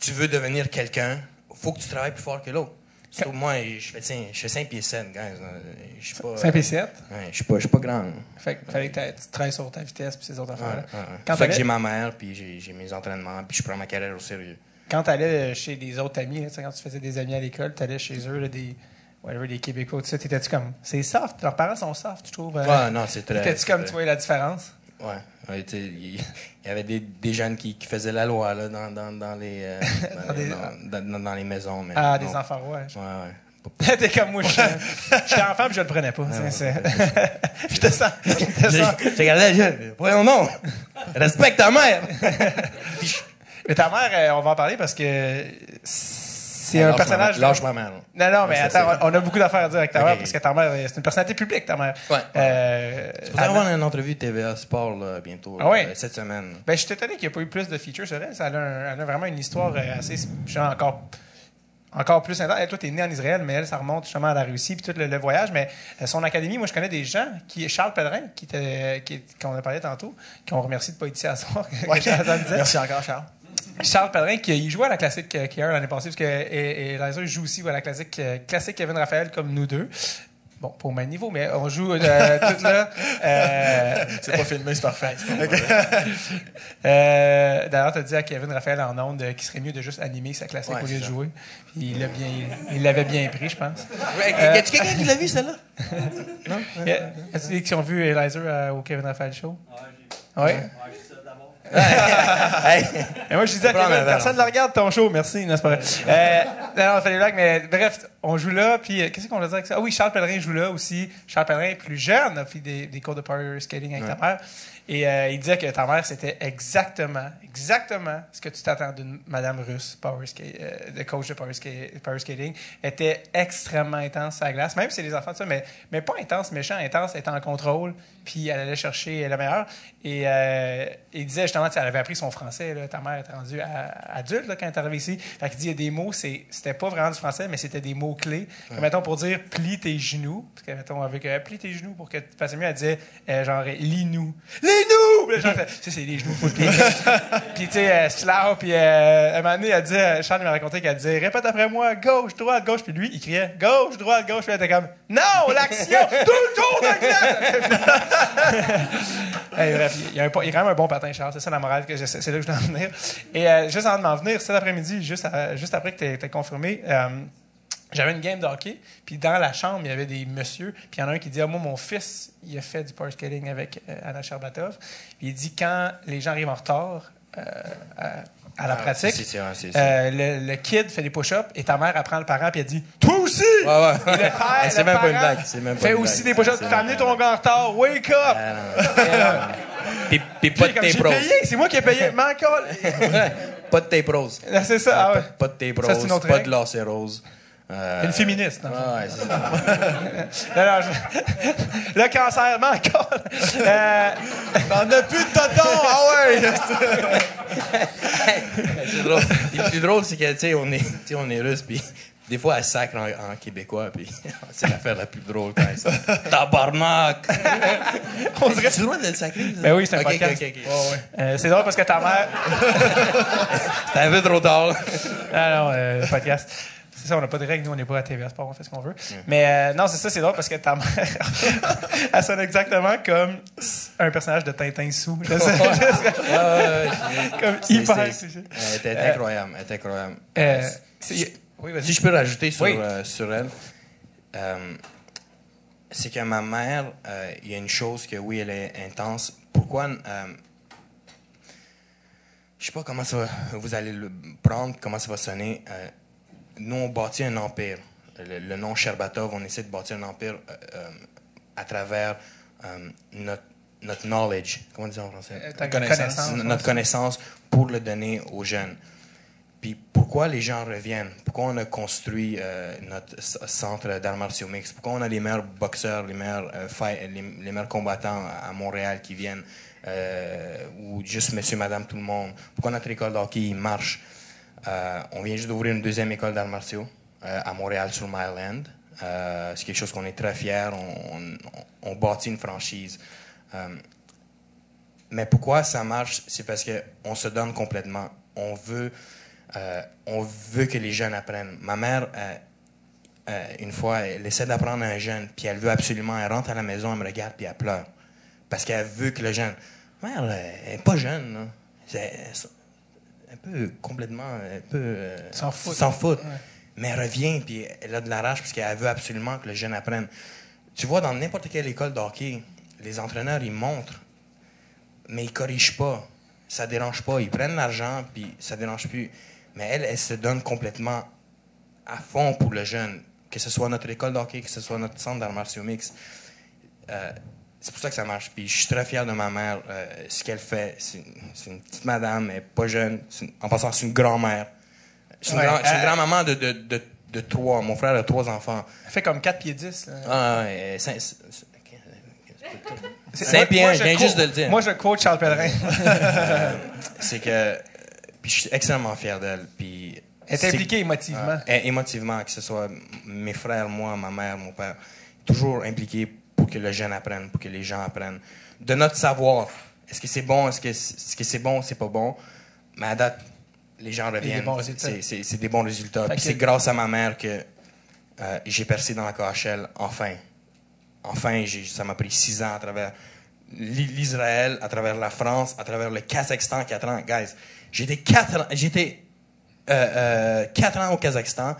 tu veux devenir quelqu'un, faut que tu travailles plus fort que l'autre. Surtout moi, je fais, tiens, je fais 5 pieds 7, guys. Je suis pas... 5 et 7. Ouais, je suis pas, je suis pas grand. Fait que fallait que tu travailles sur ta vitesse puis ces autres affaires-là. fait que j'ai ma mère, puis j'ai mes entraînements, puis je prends ma carrière au sérieux. Quand tu allais chez des autres amis, là, quand tu faisais des amis à l'école, tu allais chez eux, là, des, whatever, des Québécois, tout ça, t'étais-tu comme. C'est soft, leurs parents sont soft, tu trouves. euh, Ouais, non, c'est très. T'étais-tu comme tu voyais la différence? Ouais. Il y avait des, des jeunes qui, qui faisaient la loi là, dans, dans, dans, les, euh, (laughs) dans, les maisons. Mais Ah, non. des enfants, ouais. Ouais, ouais. (laughs) T'es comme moi, je suis- j'étais enfant puis je le prenais pas. (laughs) Je te sens. Je la jeune. Voyons non! Respecte ta mère! Mais ta mère, euh, on va en parler parce que c'est un ma personnage. Lâche ma mère. Non, non, mais attends, on a beaucoup d'affaires à dire avec ta mère parce que ta mère, c'est une personnalité publique, ta mère. Ouais. Euh, Anna- avoir une entrevue de TVA Sport là, bientôt, Ah ouais? euh, cette semaine. Ben, je suis étonné qu'il n'y ait pas eu plus de features sur elle. Ça a, un- elle a vraiment une histoire euh, assez, genre, encore, encore plus intense. Elle, toi, t'es né en Israël, mais elle, ça remonte justement à la Russie puis tout le, le voyage. Mais euh, son académie, moi, je connais des gens qui, Charles Pellerin, qui était, qui, qu'on a parlé tantôt, qui ont remercié de pas être ici à soir. (laughs) disait. Merci encore, Charles. Charles Pellerin, qui il jouait à la classique euh, Kier l'année passée, parce que et, et Liza joue aussi à la classique, euh, classique Kevin Raphaël comme nous deux. Bon, pas au même niveau, mais on joue euh, (laughs) tout là. Euh, C'est pas filmé, c'est parfait. (laughs) euh, D'ailleurs, tu as dit à Kevin Raphaël en ondes qu'il serait mieux de juste animer sa classique Ouais, au lieu de jouer. Puis il l'a bien, il l'avait bien pris, je pense. Ouais, Euh, y a-tu quelqu'un qui l'a vu, celle-là? (laughs) Y a- As-tu dit qu'ils ont vu Eliza euh, au Kevin Raphaël show? Oui. Hey. Mais moi, je disais à Kevin, personne ne regarde ton show, merci. C'est pas? Vrai. Euh, non, non, fallait blague, mais bref, on joue là, puis euh, qu'est-ce qu'on va dire avec ça? Ah oui, Charles Pellerin joue là aussi. Charles Pellerin est plus jeune, a fait des, des cours de power skating avec ta mère. Et euh, il disait que ta mère, c'était exactement, exactement ce que tu t'attends d'une madame russe, power skate, euh, de coach de power, ska- power skating. Elle était extrêmement intense à la glace, même si c'est des enfants de ça, mais, mais pas intense, méchant, intense, elle était en contrôle, puis elle allait chercher le meilleur. Et euh, il disait justement, elle avait appris son français, là, ta mère était rendue à- adulte là, quand elle est arrivée ici. Fait qu'il dit, il y a des mots, c'était pas vraiment du français, mais c'était des mots clés. Comme, mettons, pour dire plie tes genoux, parce que, mettons, avec euh, plie tes genoux pour que tu passes mieux, elle disait, euh, genre, lis-nous. Lis-nous! Genre, ça, c'est les genoux, faut le pied. (laughs) puis, tu sais, euh, slow, puis euh, à un moment donné, elle disait, Charles m'a raconté qu'elle disait, répète après moi, gauche, droite, gauche, puis lui, il criait, gauche, droite, gauche, puis elle était comme, non, l'action, (laughs) tout le tour de glace! (laughs) Il, y a un, il a quand même un bon patin, Charles. C'est ça la morale que j'essaie. C'est là que je dois en venir. Et euh, juste avant de m'en venir, cet après-midi, juste, à- juste après que tu été confirmé, euh, j'avais une game de hockey. Puis dans la chambre, il y avait des messieurs. Puis il y en a un qui dit ah, Moi, mon fils, il a fait du power skating avec euh, Anna Sherbatov. Puis il dit Quand les gens arrivent en retard euh, à, à la Ah, pratique, c'est- c'est- euh, le, le kid fait des push-ups et ta mère apprend le parent puis elle dit Toi aussi Ouais, ouais. Et le (laughs) père, C'est le même pas une blague, c'est même pas Fait une aussi blague. des push-ups. T'as amené ton gars en retard, wake up Ah, (laughs) Puis, puis pas de rose. payé, c'est moi qui ai payé. (laughs) M'en. Pas de tape rose. C'est ça, ah pas, ouais. pas de rose, une autre pas de lacet rose. Euh, Une féministe, non? Ouais, ouais, c'est (laughs) je- (laughs) Le cancer, colle. Euh, (laughs) T'en as plus de tonton! Ah ouais! C'est drôle. Le plus drôle, c'est que, tu sais, on est, on est russe, puis des fois, elle sacre en, en québécois, puis c'est l'affaire la plus drôle quand sort. Tabarnak! on dirait. Le droit de le sacrer? ça? Ben oui, c'est un Ok, podcast. ok, ok. Euh, c'est drôle parce que ta mère. C'était un peu trop tard. Ah non, euh, podcast. C'est ça, on n'a pas de règles, nous, on n'est pas à TVA Sport, on fait ce qu'on veut. Mais euh, non, c'est ça, c'est drôle parce que ta mère, (laughs) elle sonne exactement comme un personnage de Tintin sous. Je sais- je (laughs) ouais. comme hyper. Elle était incroyable, elle était incroyable. Euh, c'est- oui. Si je peux rajouter sur, Oui. euh, sur elle, euh, c'est que ma mère, euh, il y a une chose que oui, elle est intense. Pourquoi euh, Je sais pas comment ça va, vous allez le prendre, comment ça va sonner. Euh, nous, on bâtit un empire. Le, le nom Sherbatov, on essaie de bâtir un empire euh, euh, à travers euh, notre, notre knowledge. Comment dire en français? Ta Connaissance. notre connaissance pour le donner aux jeunes. Puis pourquoi les gens reviennent? Pourquoi on a construit euh, notre centre d'arts martiaux mixtes? Pourquoi on a les meilleurs boxeurs, les meilleurs, euh, fight- les, les meilleurs combattants à Montréal qui viennent? euh, ou juste monsieur, madame, tout le monde? Pourquoi notre école de hockey il marche? Euh, on vient juste d'ouvrir une deuxième école d'arts martiaux euh, à Montréal sur Myland. Euh, c'est quelque chose qu'on est très fiers. On, on- bâtit une franchise. Mais pourquoi ça marche? C'est parce qu'on se donne complètement. On veut, que les jeunes apprennent. Ma mère, une fois, elle essaie d'apprendre à un jeune, puis elle veut absolument, elle rentre à la maison, elle me regarde, puis elle pleure. Parce qu'elle veut que le jeune. Mère, elle n'est pas jeune. Un peu complètement. Un peu. euh, S'en fout. S'en fout. Ouais. Mais elle revient, puis elle a de la rage, parce qu'elle veut absolument que le jeune apprenne. Tu vois, dans n'importe quelle école de hockey, les entraîneurs, ils montrent, mais ils corrigent pas. Ça dérange pas. Ils prennent l'argent, puis ça dérange plus. Mais elle, elle se donne complètement à fond pour le jeune. Que ce soit notre école de hockey, que ce soit notre centre d'arts martiaux mix. Euh, c'est pour ça que ça marche. Puis je suis très fier de ma mère. euh, ce qu'elle fait, c'est une, petite madame, elle est pas jeune. Une- en passant, c'est une grand-mère. C'est une, Ouais, grand- une grand-maman de, de, de, de trois. Mon frère a trois enfants. Elle fait comme 4 pieds 10. là. Ah, ouais, pieds je viens juste de le dire. Moi, je quote Charles Pellerin. (laughs) c'est que puis je suis extrêmement fier d'elle puis Elle est impliquée émotivement. É- émotivement que ce soit mes frères moi ma mère mon père toujours impliqué pour que le jeune apprenne pour que les gens apprennent. De notre savoir est-ce que c'est bon est-ce que c'est, bon c'est pas bon? Mais à date les gens reviennent. c'est, des bons résultats. Puis c'est grâce à ma mère que euh, j'ai percé dans la KHL enfin. Enfin ça m'a pris six ans à travers l'I- l'Israël, à travers la France, à travers le Kazakhstan, quatre ans. Guys, j'étais quatre ans, j'étais euh, euh, quatre ans au Kazakhstan,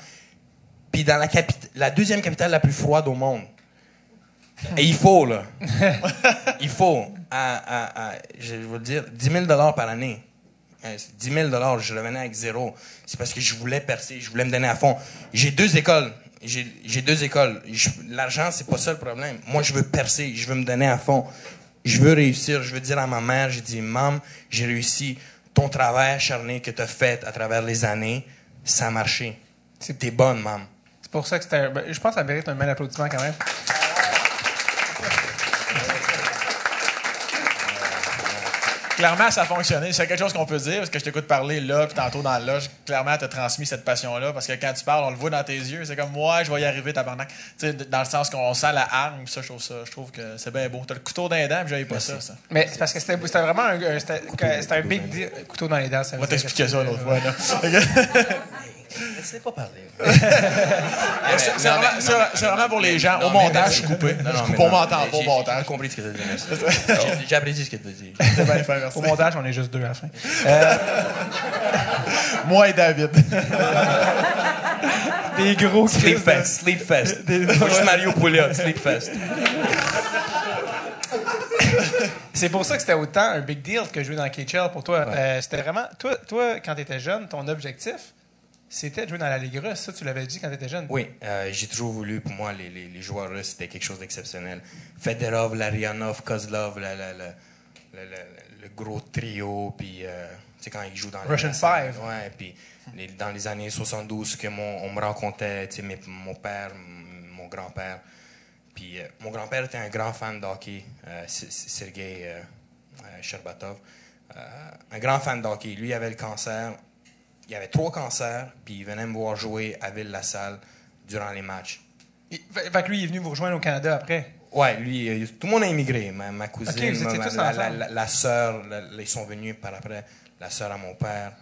puis dans la, la deuxième capitale la plus froide au monde. Et il faut, là. il faut. À, à- à- je vais vous le dire, 10 000 par année. Euh, c'est 10 000 je revenais avec zéro. C'est parce que je voulais percer, je voulais me donner à fond. J'ai deux écoles. J'ai deux écoles. L'argent, c'est pas ça le problème. Moi, je veux percer, je veux me donner à fond. Je veux réussir. Je veux dire à ma mère, j'ai dit, Maman, j'ai réussi. Ton travail acharné que tu as fait à travers les années, ça a marché. T'es bonne, maman. C'est pour ça que c'était. ben, je pense que ça mérite un bel applaudissement quand même. Clairement, ça a fonctionné. C'est quelque chose qu'on peut dire, parce que je t'écoute parler là, puis tantôt dans le loge. Clairement, tu as transmis cette passion-là, parce que quand tu parles, on le voit dans tes yeux. C'est comme, moi, je vais y arriver, tabarnak. Tu sais, dans le sens qu'on sent la hargne, ça, je trouve ça. Je trouve que c'est bien beau. T'as le couteau dans les dents, puis j'avais pas ça, ça. Mais c'est parce que c'était c'était vraiment un, c'était un big deal. Couteau dans les dents, ça On va t'expliquer que ça c'est- l'autre fois, là. (laughs) Laissez pas parler. (laughs) C'est c'est vraiment, pour les gens. Au montage, je suis coupé. Non, Je coupe au montage, au j'ai- montage. (laughs) J'ai compris ce que tu as dit. J'ai- J'apprécie ce que tu as dit. Au montage, on est juste deux à la fin. (laughs) Moi et David. Des gros Sleepfest, Sleepfest. Moi, je suis Mario Pouliot, Sleepfest. C'est pour ça que c'était autant un big deal que jouer dans KHL pour toi. Euh, c'était vraiment. Toi, toi quand tu étais jeune, ton objectif, c'était de jouer dans la Ligue russe. Ça, tu l'avais dit quand tu étais jeune? Oui, euh, j'ai toujours voulu, pour moi, les, les, les joueurs russes, c'était quelque chose d'exceptionnel. Fedorov, Larionov, Kozlov, la- la- la- le, gros trio, puis, euh, tu sais, quand ils jouent dans Russian les- Five. Ouais, puis les- dans les années 72, que mon, on me racontait, tu sais, mes- mon père, mon grand-père. Puis euh, mon grand-père était un grand fan de hockey, Sergei Sherbatov. Un grand fan de hockey. Lui, il avait le cancer. Il avait trois cancers, puis il venait me voir jouer à Ville-la-Salle durant les matchs. Il- fait, que lui, il est venu vous rejoindre au Canada après? Ouais, lui, euh, tout le monde a immigré. Ma, ma cousine, Ok, vous étiez ma- tous la, la, la- la sœur, ils sont venus par après. La sœur à mon père,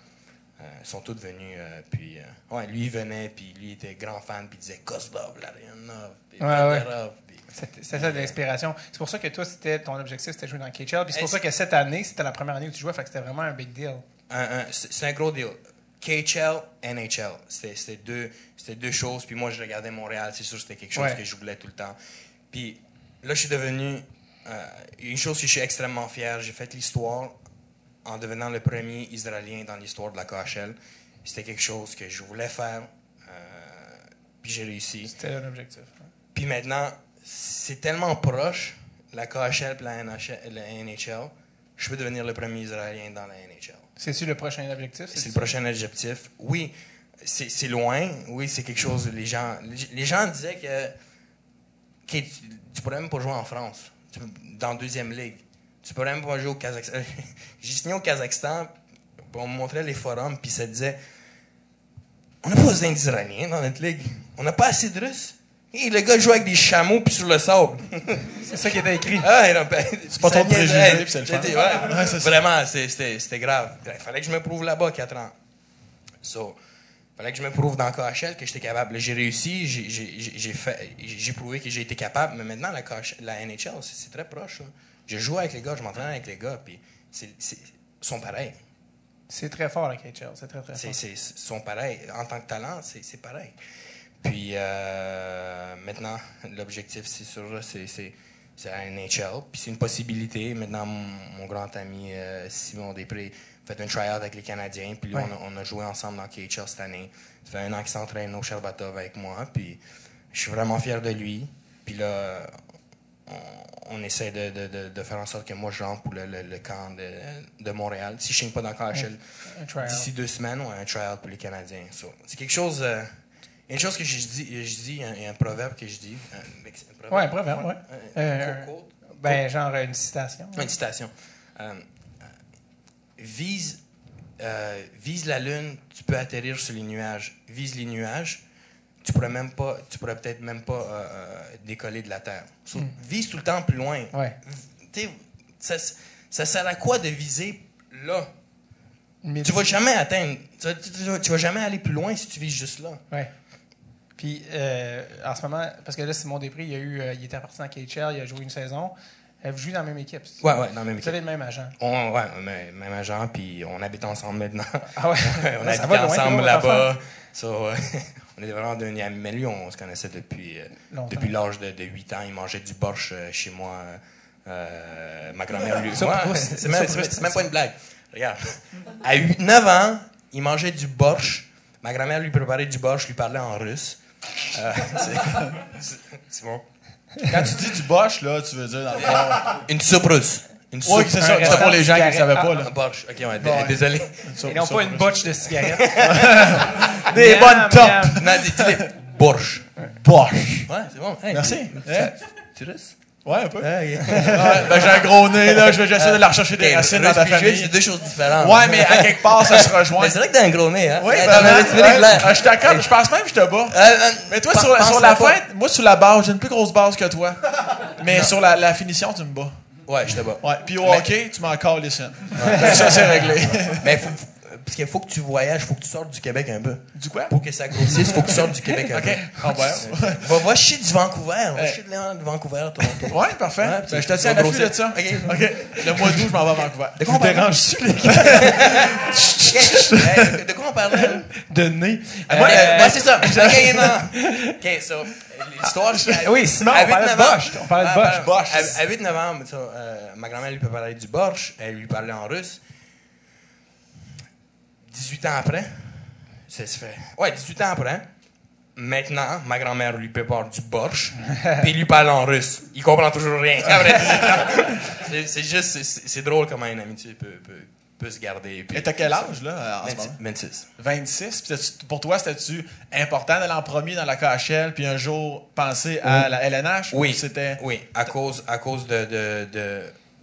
euh, ils sont tous venus. euh, puis, euh, ouais, lui, il venait, puis lui, était grand fan, puis il disait Kozlov, Larionov, C'était c'était ça de l'inspiration. C'est pour ça que toi, c'était ton objectif, c'était jouer dans KHL. Puis c'est pour ça que cette année, c'était la première année où tu jouais, fait que c'était vraiment un big deal. c'est c'est un gros deal. KHL, NHL, c'était deux, deux choses. Puis moi, je regardais Montréal, c'est sûr, c'était quelque chose Ouais. que je voulais tout le temps. Puis là, je suis devenu euh, une chose que je suis extrêmement fier. J'ai fait l'histoire en devenant le premier Israélien dans l'histoire de la KHL. C'était quelque chose que je voulais faire. euh, puis j'ai réussi. C'était un objectif. hein. Puis maintenant, c'est tellement proche, la KHL et la NHL, la NHL, je peux devenir le premier Israélien dans la NHL. C'est-tu le prochain objectif? C'est le prochain objectif. Oui, c'est c'est loin. Oui, c'est quelque chose. Les gens, les gens disaient que, que tu, tu pourrais même pas jouer en France, tu- dans deuxième ligue. Tu pourrais même pas jouer au Kazakhstan. (laughs) J'ai signé au Kazakhstan, on me montrait les forums, puis ça disait on n'a pas besoin d'Israéliens dans notre ligue. On n'a pas assez de Russes. Et le gars joue avec des chameaux puis sur le sable. (laughs) C'est ça qui était écrit. Ah, non, ben, pas de niaisait. préjugés, puis c'est le fun. C'était- ouais. Ouais, c'est ça. Vraiment, c'est- c'était grave. Il fallait que je me prouve là-bas, 4 ans. So, fallait que je me prouve dans KHL que j'étais capable. J'ai réussi, j'ai- fait, prouvé que j'ai été capable. Mais maintenant, la, KHL la NHL, c'est c'est très proche. là. Je joue avec les gars, je m'entraîne avec les gars, puis c'est- c'est- ils sont pareils. C'est très fort, la KHL. C'est très, très C'est, fort. c'est, ils sont pareils. En tant que talent, c'est, c'est pareil. Puis euh, maintenant, l'objectif, c'est sûr, c'est, la NHL. Puis c'est une possibilité. Maintenant, mon, mon grand ami euh, Simon Després fait un try-out avec les Canadiens. Puis Ouais. on, a, on a joué ensemble dans KHL cette année. Ça fait un an qu'il s'entraîne au Sherbatov avec moi. Puis je suis vraiment fier de lui. Puis là, on, on essaie de, de, de, de faire en sorte que moi, je rentre pour le, le, le camp de, de Montréal. Si je ne signe pas dans KHL, Un tryout. d'ici deux semaines, ouais, un tryout pour les Canadiens. So, c'est quelque chose. euh, une chose que je dis, je dis, un, un proverbe que je dis. Un, un proverbe? Proverbe, ouais. Euh? Ben, genre une citation. Une citation. Euh, euh, vise, euh, vise la lune, tu peux atterrir sur les nuages. Vise les nuages, tu pourrais même pas, tu pourrais peut-être même pas euh, décoller de la terre. So, Vise tout le temps plus loin. Ouais. Ça, ça sert à quoi de viser là? Mais Tu vas jamais atteindre. Tu, tu- tu vas jamais aller plus loin si tu vises juste là. Ouais. Puis, euh, en ce moment, parce que là, Simon Després, il, a eu, euh, il était parti dans KHL, il a joué une saison. Vous jouez dans la même équipe? c'est- Ouais, ouais, dans la même Vous équipe. avez le même agent. On, ouais, même, même agent, puis on habite ensemble maintenant. Ah ouais? (laughs) on Ça habite ensemble là-bas. So, euh, (laughs) on était vraiment devenus amis. Mais lui, on se connaissait depuis, euh, depuis l'âge de, de 8 ans. Il mangeait du borsch chez moi. ma grand-mère lui. C'est même, Ça, Proust. c'est même pas une blague. Regarde. À 8, 9 ans, il mangeait du borsch. Ma grand-mère lui préparait du borsch, lui parlait en russe. Euh, c'est- (laughs) bon. Quand tu dis du boche, là, tu veux dire dans le fond. Une soupe russe. Une soupe. Oui, c'est ça. C'est pour les gens qui ne savaient pas, Un là. borsch. Ok, ouais, d- Bon, ouais. désolé. Et non pas une botche de cigarette. (laughs) (laughs) Des Miam, bonnes tops. Non, dis- dis-le. Borsch. Boche. Ouais, c'est bon. Hey, Merci. tu- Hein? Ouais, un peu. Ah. (laughs) Ouais, ben, j'ai un gros nez, là. Je vais j'essaie de la rechercher des racines dans ta famille. c'est deux choses différentes. Ouais, mais à quelque part, ça se (laughs) rejoint. Mais c'est vrai que t'as un gros nez, hein? Oui, ben, je suis d'accord. Je pense même que je te bats. Euh, euh, Mais toi, sur, la- sur la fin, moi, sur la base, j'ai une plus grosse base que toi. (laughs) Mais sur la, la finition, tu me bats. Ouais, je te bats. Ouais. Puis au Mais- hockey, tu m'en calls les scènes. Ça, c'est réglé. Mais faut- parce qu'il faut que tu voyages, faut que tu sortes du Québec un peu. Du quoi? Pour que ça grossisse, faut que tu sortes du Québec un OK. peu. Ah, ben. (laughs) Va, va chier du Vancouver. Va Ouais. chier de Vancouver, Toronto. Ouais, parfait. Ouais, Ben, je te tu tiens à l'affût de ça. OK. OK. Le mois d'août, je m'en vais à Vancouver. De quoi on parle? Dérange-tu les (laughs) Hey, de- quoi on parlait? là? de nez? Moi, Euh, euh, ouais, c'est ça. (laughs) OK, non. OK, so, l'histoire, je- Oui, sinon, À on parlait de 8-9 ans. Bosch. On parlait de Ah, Bosch. À, à 8 novembre, ça, euh, ma grand-mère lui préparait du borsch, elle lui parlait en russe. 18 ans après, ça se fait. Ouais, 18 ans après, maintenant, ma grand-mère lui prépare du borsch, (laughs) puis lui parle en russe. Il comprend toujours rien. (laughs) Après 18 ans. C'est- juste, c'est- drôle comment une amitié peut, peut, peut se garder. Et t'as quel âge, là, en ce 26. moment? 26. 26. Puis pour toi, c'était-tu important d'aller en premier dans la KHL, puis un jour penser à la LNH? Oui, Ou C'était. oui, à cause, à cause de, de, de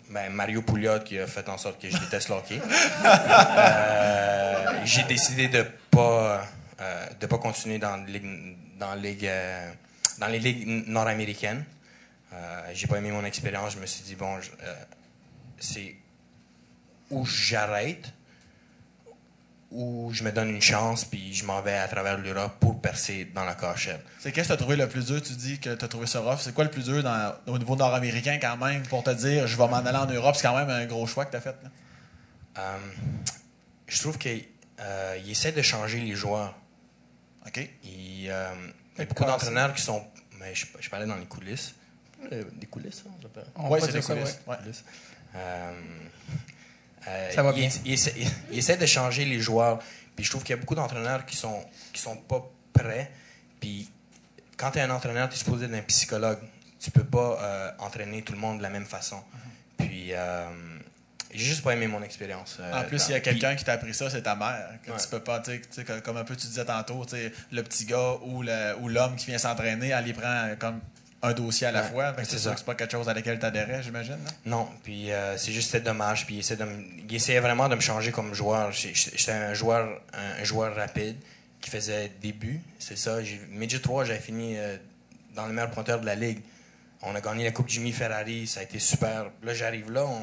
ben, Mario Pouliot qui a fait en sorte que je déteste le hockey. (laughs) Euh, j'ai décidé de pas euh, de pas continuer dans ligue, dans euh, dans les ligues nord-américaines. J'ai pas aimé mon expérience. Je me suis dit bon, c'est où j'arrête ou je me donne une chance puis je m'en vais à travers l'Europe pour percer dans la KHL. C'est qu'est-ce que t'as trouvé le plus dur? Tu dis que t'as trouvé ça rough. C'est quoi le plus dur dans- au niveau nord-américain, quand même, pour te dire, je vais m'en aller en Europe? C'est quand même un gros choix que t'as fait. là. Euh, je trouve qu'il euh, essaie de changer les joueurs. OK? Il, euh, il y a beaucoup comment d'entraîneurs qui sont. Mais je, je parlais dans les coulisses. Euh, des coulisses, ça, on Ouais, va c'est des ça, coulisses. ouais. Ouais. Coulisses. Euh, Ça va bien. Il, essaie, il essaie de changer les joueurs. Puis je trouve qu'il y a beaucoup d'entraîneurs qui sont, qui sont pas prêts. Puis quand tu es un entraîneur, tu es supposé être un psychologue. Tu peux pas euh, entraîner tout le monde de la même façon. Puis euh, j'ai juste pas aimé mon expérience. euh, En plus, il y a quelqu'un qui t'a appris ça, c'est ta mère. Que Ouais. tu peux pas, tu sais, tu sais, comme- un peu tu disais tantôt, le petit gars ou le- ou l'homme qui vient s'entraîner, elle y prend comme un dossier à la Ouais, fois. C'est sûr que c'est pas quelque chose à laquelle t'adhérais, j'imagine. là? Non, puis euh, c'est juste c'était dommage. Puis il, essaie de me- il essayait vraiment de me changer comme joueur. J'étais un joueur, un, un joueur rapide. qui faisait début. C'est ça. Midget 3, j'avais fini euh, dans le meilleur pointeur de la ligue. On a gagné la Coupe Jimmy Ferrari, ça a été super. Là, j'arrive là, on,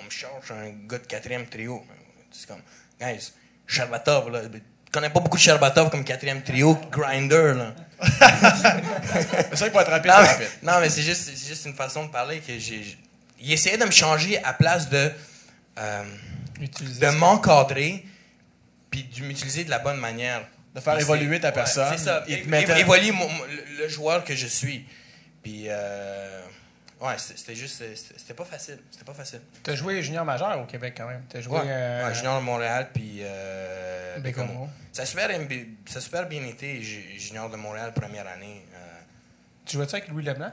on me cherche un gars de quatrième trio. C'est comme, guys, Sherbatov, là. Connais pas beaucoup de Sherbatov comme quatrième trio, Grinder, là. (laughs) C'est ça qu'il peut être rapide, Non, mais, rapide. non, mais c'est juste, une façon de parler que j'ai. Il essayait de me changer à place de. euh, de m'encadrer, puis de m'utiliser de la bonne manière. De faire Puis évoluer ta ouais, personne. c'est ça. Évoluer mon- mon- le, le joueur que je suis. Puis, euh, ouais, c'était juste. C'était pas facile. C'était pas facile. T'as joué junior majeur au Québec quand même. T'as joué. Ouais, euh, ouais, junior de Montréal, puis euh, Bécomo. Ça a, super, bien- ça a super bien été, ju- junior de Montréal, première année. Euh, Tu jouais-tu avec Louis Leblanc?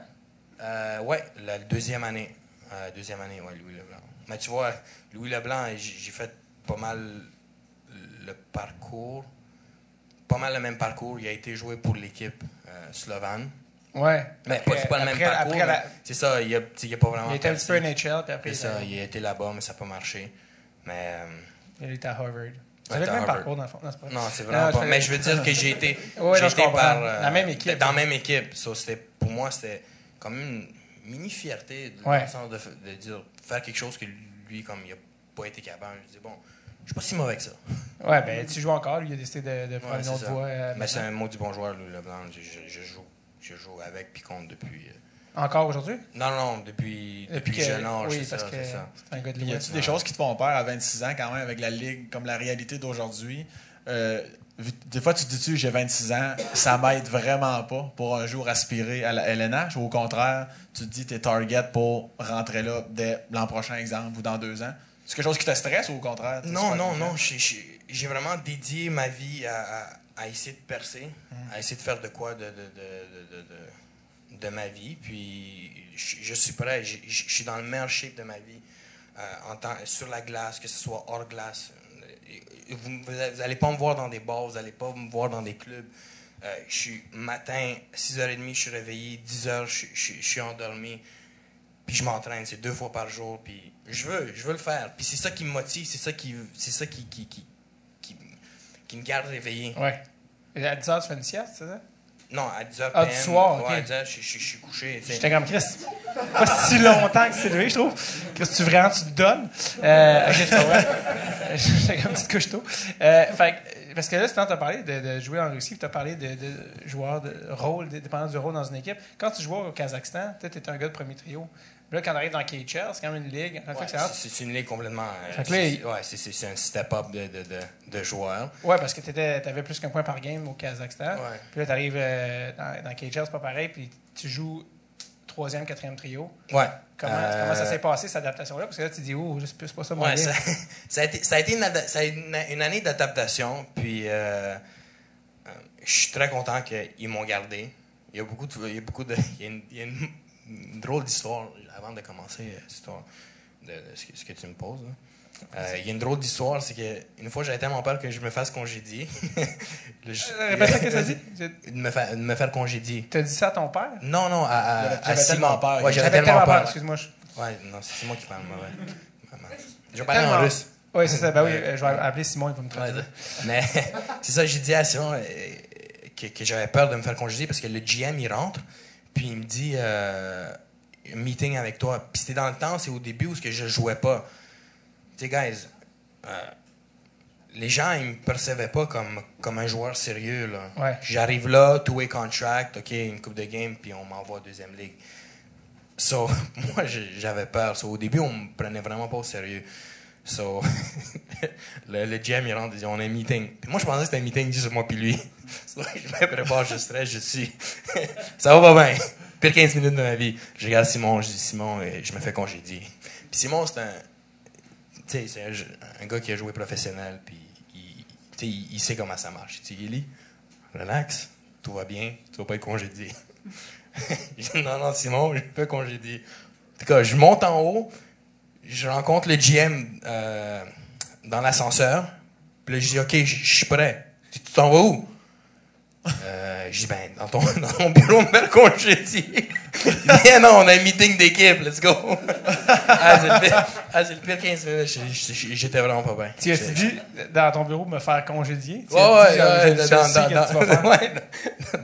Euh, ouais, la deuxième année. Euh, deuxième année, ouais, Louis Leblanc. Mais tu vois, Louis Leblanc, j'ai fait pas mal le parcours. Pas mal le même parcours. Il a été joué pour l'équipe slovane. Ouais. Pas- c'est pas le même après- parcours. après la- C'est ça, il a, il a pas vraiment. Il était un petit peu. NHL, puis après, C'est ça, il, a été là-bas, mais ça n'a pas marché. Mais. euh, il était à Harvard. C'est le même parcours, dans le fond. Non, c'est. Non, c'est vraiment Non, pas. Mais je veux dire que j'ai été, (laughs) Ouais, j'ai été par euh, La même équipe. Dans la même équipe. So, c'était pour moi, c'était comme une mini fierté de, Ouais. de, de dire faire quelque chose que lui, comme il a pas été capable. Je dis bon, je suis pas si mauvais que ça. Ouais, ben tu joues encore. Lui, il a décidé de, de prendre Ouais, une autre ça. voie. euh, Mais c'est un mot du bon joueur, Louis Leblanc. Je, je- je joue, je joue avec puis contre depuis. euh, Encore aujourd'hui? non, non, depuis depuis, que- jeune âge. Oui, c'est parce ça, que c'est un gars de Y a-tu des choses qui te font peur à 26 ans quand même avec la ligue comme la réalité d'aujourd'hui? Euh, des fois, tu te dis-tu, j'ai 26 ans, ça m'aide vraiment pas pour un jour aspirer à la LNH ou au contraire, tu te dis t'es target pour rentrer là dès l'an prochain, exemple, ou dans deux ans? C'est quelque chose qui te stresse ou au contraire? Non, non, non. j'ai- vraiment dédié ma vie à, à- à essayer de percer, à essayer de faire de quoi de, de, de, de, de- de ma vie. Puis je, je suis prêt. Je, suis dans le meilleur shape de ma vie. euh, en temps, sur la glace, que ce soit hors glace. Vous n'allez pas me voir dans des bars, vous n'allez pas me voir dans des clubs. Euh, je suis matin, 6h30, je suis réveillé, 10h, je, je- je suis endormi. Puis je m'entraîne, c'est deux fois par jour. Puis je veux, je veux le faire. Puis c'est ça qui me motive, c'est ça qui, c'est ça qui, qui, qui me garde réveillé. Ouais. Et à 10 h, tu fais une sieste, c'est ça? Non, à 10h Ah, PM. du soir, ok. Ouais, à 10h, je, je- je suis couché. tu sais. J'étais comme Chris. Pas si longtemps que c'est levé, je trouve. Chris, tu vraiment, tu te donnes. Euh, ok, je. (laughs) J'étais comme petite couche tôt. Euh, fait parce que là, tu as parlé de, de jouer en Russie, tu as parlé de, de joueurs de rôle, de- dépendant du rôle dans une équipe. Quand tu jouais au Kazakhstan, tu étais un gars de premier trio. Là, quand on arrive dans KHL, c'est quand même une ligue. Ouais, c'est une ligue complètement. euh, c'est- ouais, un step-up de, de, de, de joueurs. Ouais, parce que tu avais plus qu'un point par game au Kazakhstan. Ouais. Puis là, tu arrives dans, dans KHL, c'est pas pareil. Puis tu joues troisième, quatrième trio. Ouais. Comment, Euh, comment ça s'est passé, cette adaptation-là? Parce que là, tu dis, oh, c'est pas ça mon Ouais, ça, (laughs) ça a été, ça a été une, ça a une, une année d'adaptation. Puis, euh, euh, je suis très content qu'ils m'ont gardé. Il y a beaucoup de. Il y a, beaucoup de, (laughs) il y a une, il y a une drôle d'histoire avant de commencer euh, cette histoire de, de ce, que, ce que tu me poses. Euh, il y a une drôle d'histoire, c'est que une fois été à mon père que je me fasse congédier. (laughs) Je- Euh, Répète ça, qu'est-ce que ça dit? (laughs) de, me faire, de me faire congédier. T'as dit ça à ton père? Non, non, à, Simon. peur. Ouais, j'avais tellement peur. excuse-moi. je- Ouais, non, c'est moi qui parle mauvais. Maman. Je vais parler en russe. Oui, c'est ça. Ben oui, euh, je vais appeler Simon, il va me Ouais, traduire. mais (laughs) c'est ça, j'ai dit à Simon euh, que, que j'avais peur de me faire congédier parce que le GM, il rentre, puis il me dit euh, un meeting avec toi. Puis c'était dans le temps, c'est au début où ce que je jouais pas. Tu sais, guys, euh, les gens, ils me percevaient pas comme, comme un joueur sérieux. Là. Ouais. J'arrive là, two-way contract, OK, une coupe de game, puis on m'envoie en deuxième ligue. So, (laughs) moi, j'avais peur. So, au début, on me prenait vraiment pas au sérieux. So, (laughs) le, le GM, il rentre, il dit, on a un meeting. Puis moi, je pensais que c'était un meeting juste moi puis lui. (laughs) So, je me prépare, je stresse, je suis. Ça va pas bien. Pire 15 minutes de ma vie. Je regarde Simon, je dis, Simon, euh, je me fais congédier. Puis Simon, c'est un, c'est un, gars qui a joué professionnel, puis il, il, sait comment ça marche. Il dit, relax, tout va bien, tu vas pas être congédié. (laughs) non, non, Simon, je peux congédier. En tout cas, je monte en haut, je rencontre le GM euh, dans l'ascenseur, puis là, je dis, OK, je suis prêt. Tu t'en vas où? Euh, je dis, ben, dans ton, (laughs) dans ton bureau, me faire congédier. Viens, non, on a un meeting d'équipe, let's go. ah, c'est le pire, ah, c'est le pire 15 minutes. J'ai- j'ai- J'étais vraiment pas bien. Tu as-tu dit dans ton bureau me faire congédier? Tu Ouais, as dit, ouais, dans, dans, dans- ouais,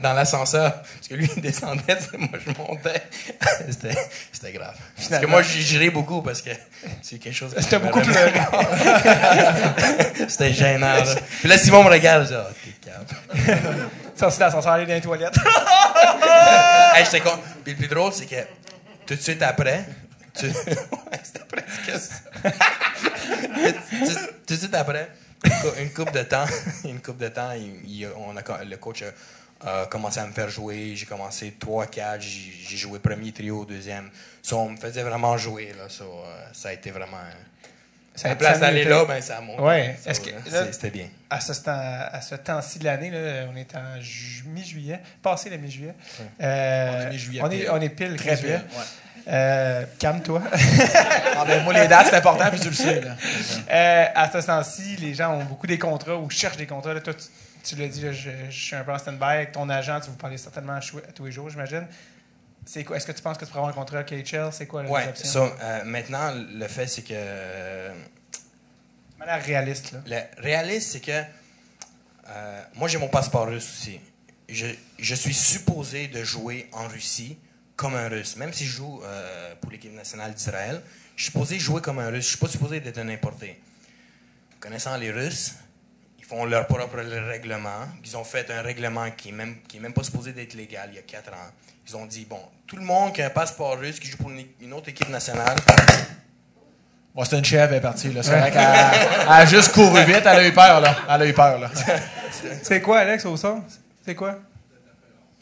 dans- l'ascenseur. Parce que lui, il descendait, (laughs) moi, je montais. (laughs) C'était c'était grave. Parce que moi, j'ai géré beaucoup parce que c'est quelque chose. C'était beaucoup pleuré. C'était gênant, là. Puis là, Simon me regarde, je dis, oh, t'es calme. Sorti d'ascenseur, aller dans les toilettes. (laughs) hey, j'étais con. Puis le plus drôle, c'est que tout de suite après, ça. (laughs) (laughs) tout, de suite après, une cou- une coupe de temps, une coupe de temps, on a, le coach a, commencé à me faire jouer. J'ai commencé 3-4, j'ai joué premier trio, deuxième. So, on me faisait vraiment jouer. Là, So, euh, ça a été vraiment... Ça la place d'aller là, ben, ça a monté. Ouais. C'était bien. À ce, temps, à ce temps-ci de l'année, là, on est en ju- mi-juillet, passé le mi-juillet. Euh, On est mi-juillet on, est, pile. on est pile, Très juillet. pile, ouais. Euh, Calme-toi. (laughs) Ah, ben, moi, les dates, c'est important, puis tu le sais. Là. (laughs) Euh, à ce temps-ci, les gens ont beaucoup des contrats ou cherchent des contrats. Là, toi, tu, tu l'as dit, là, je, je suis un peu en stand-by avec ton agent. Tu vous parlez certainement à tous les jours, j'imagine. C'est quoi? Est-ce que tu penses que tu pourrais avoir un contrat à KHL? C'est quoi les Ouais, so, euh, maintenant, le fait, c'est que... euh, manière réaliste, là. Le réaliste, c'est que euh, moi, j'ai mon passeport russe aussi. Je, je suis supposé de jouer en Russie comme un russe. Même si je joue euh, pour l'équipe nationale d'Israël, je suis supposé jouer comme un russe. Je suis pas supposé d'être un importé. Connaissant les Russes, font leur propre règlement. Ils ont fait un règlement qui n'est même, qui est même pas supposé d'être légal il y a quatre ans. Ils ont dit, bon, tout le monde qui a un passeport russe, qui joue pour une, une autre équipe nationale, Bon, c'était une chèvre, elle est partie. Là. C'est vrai qu'elle elle a juste couru vite. Elle a eu peur. Là. Elle a eu peur. Là. (laughs) C'est quoi, Alex, au son? C'est quoi?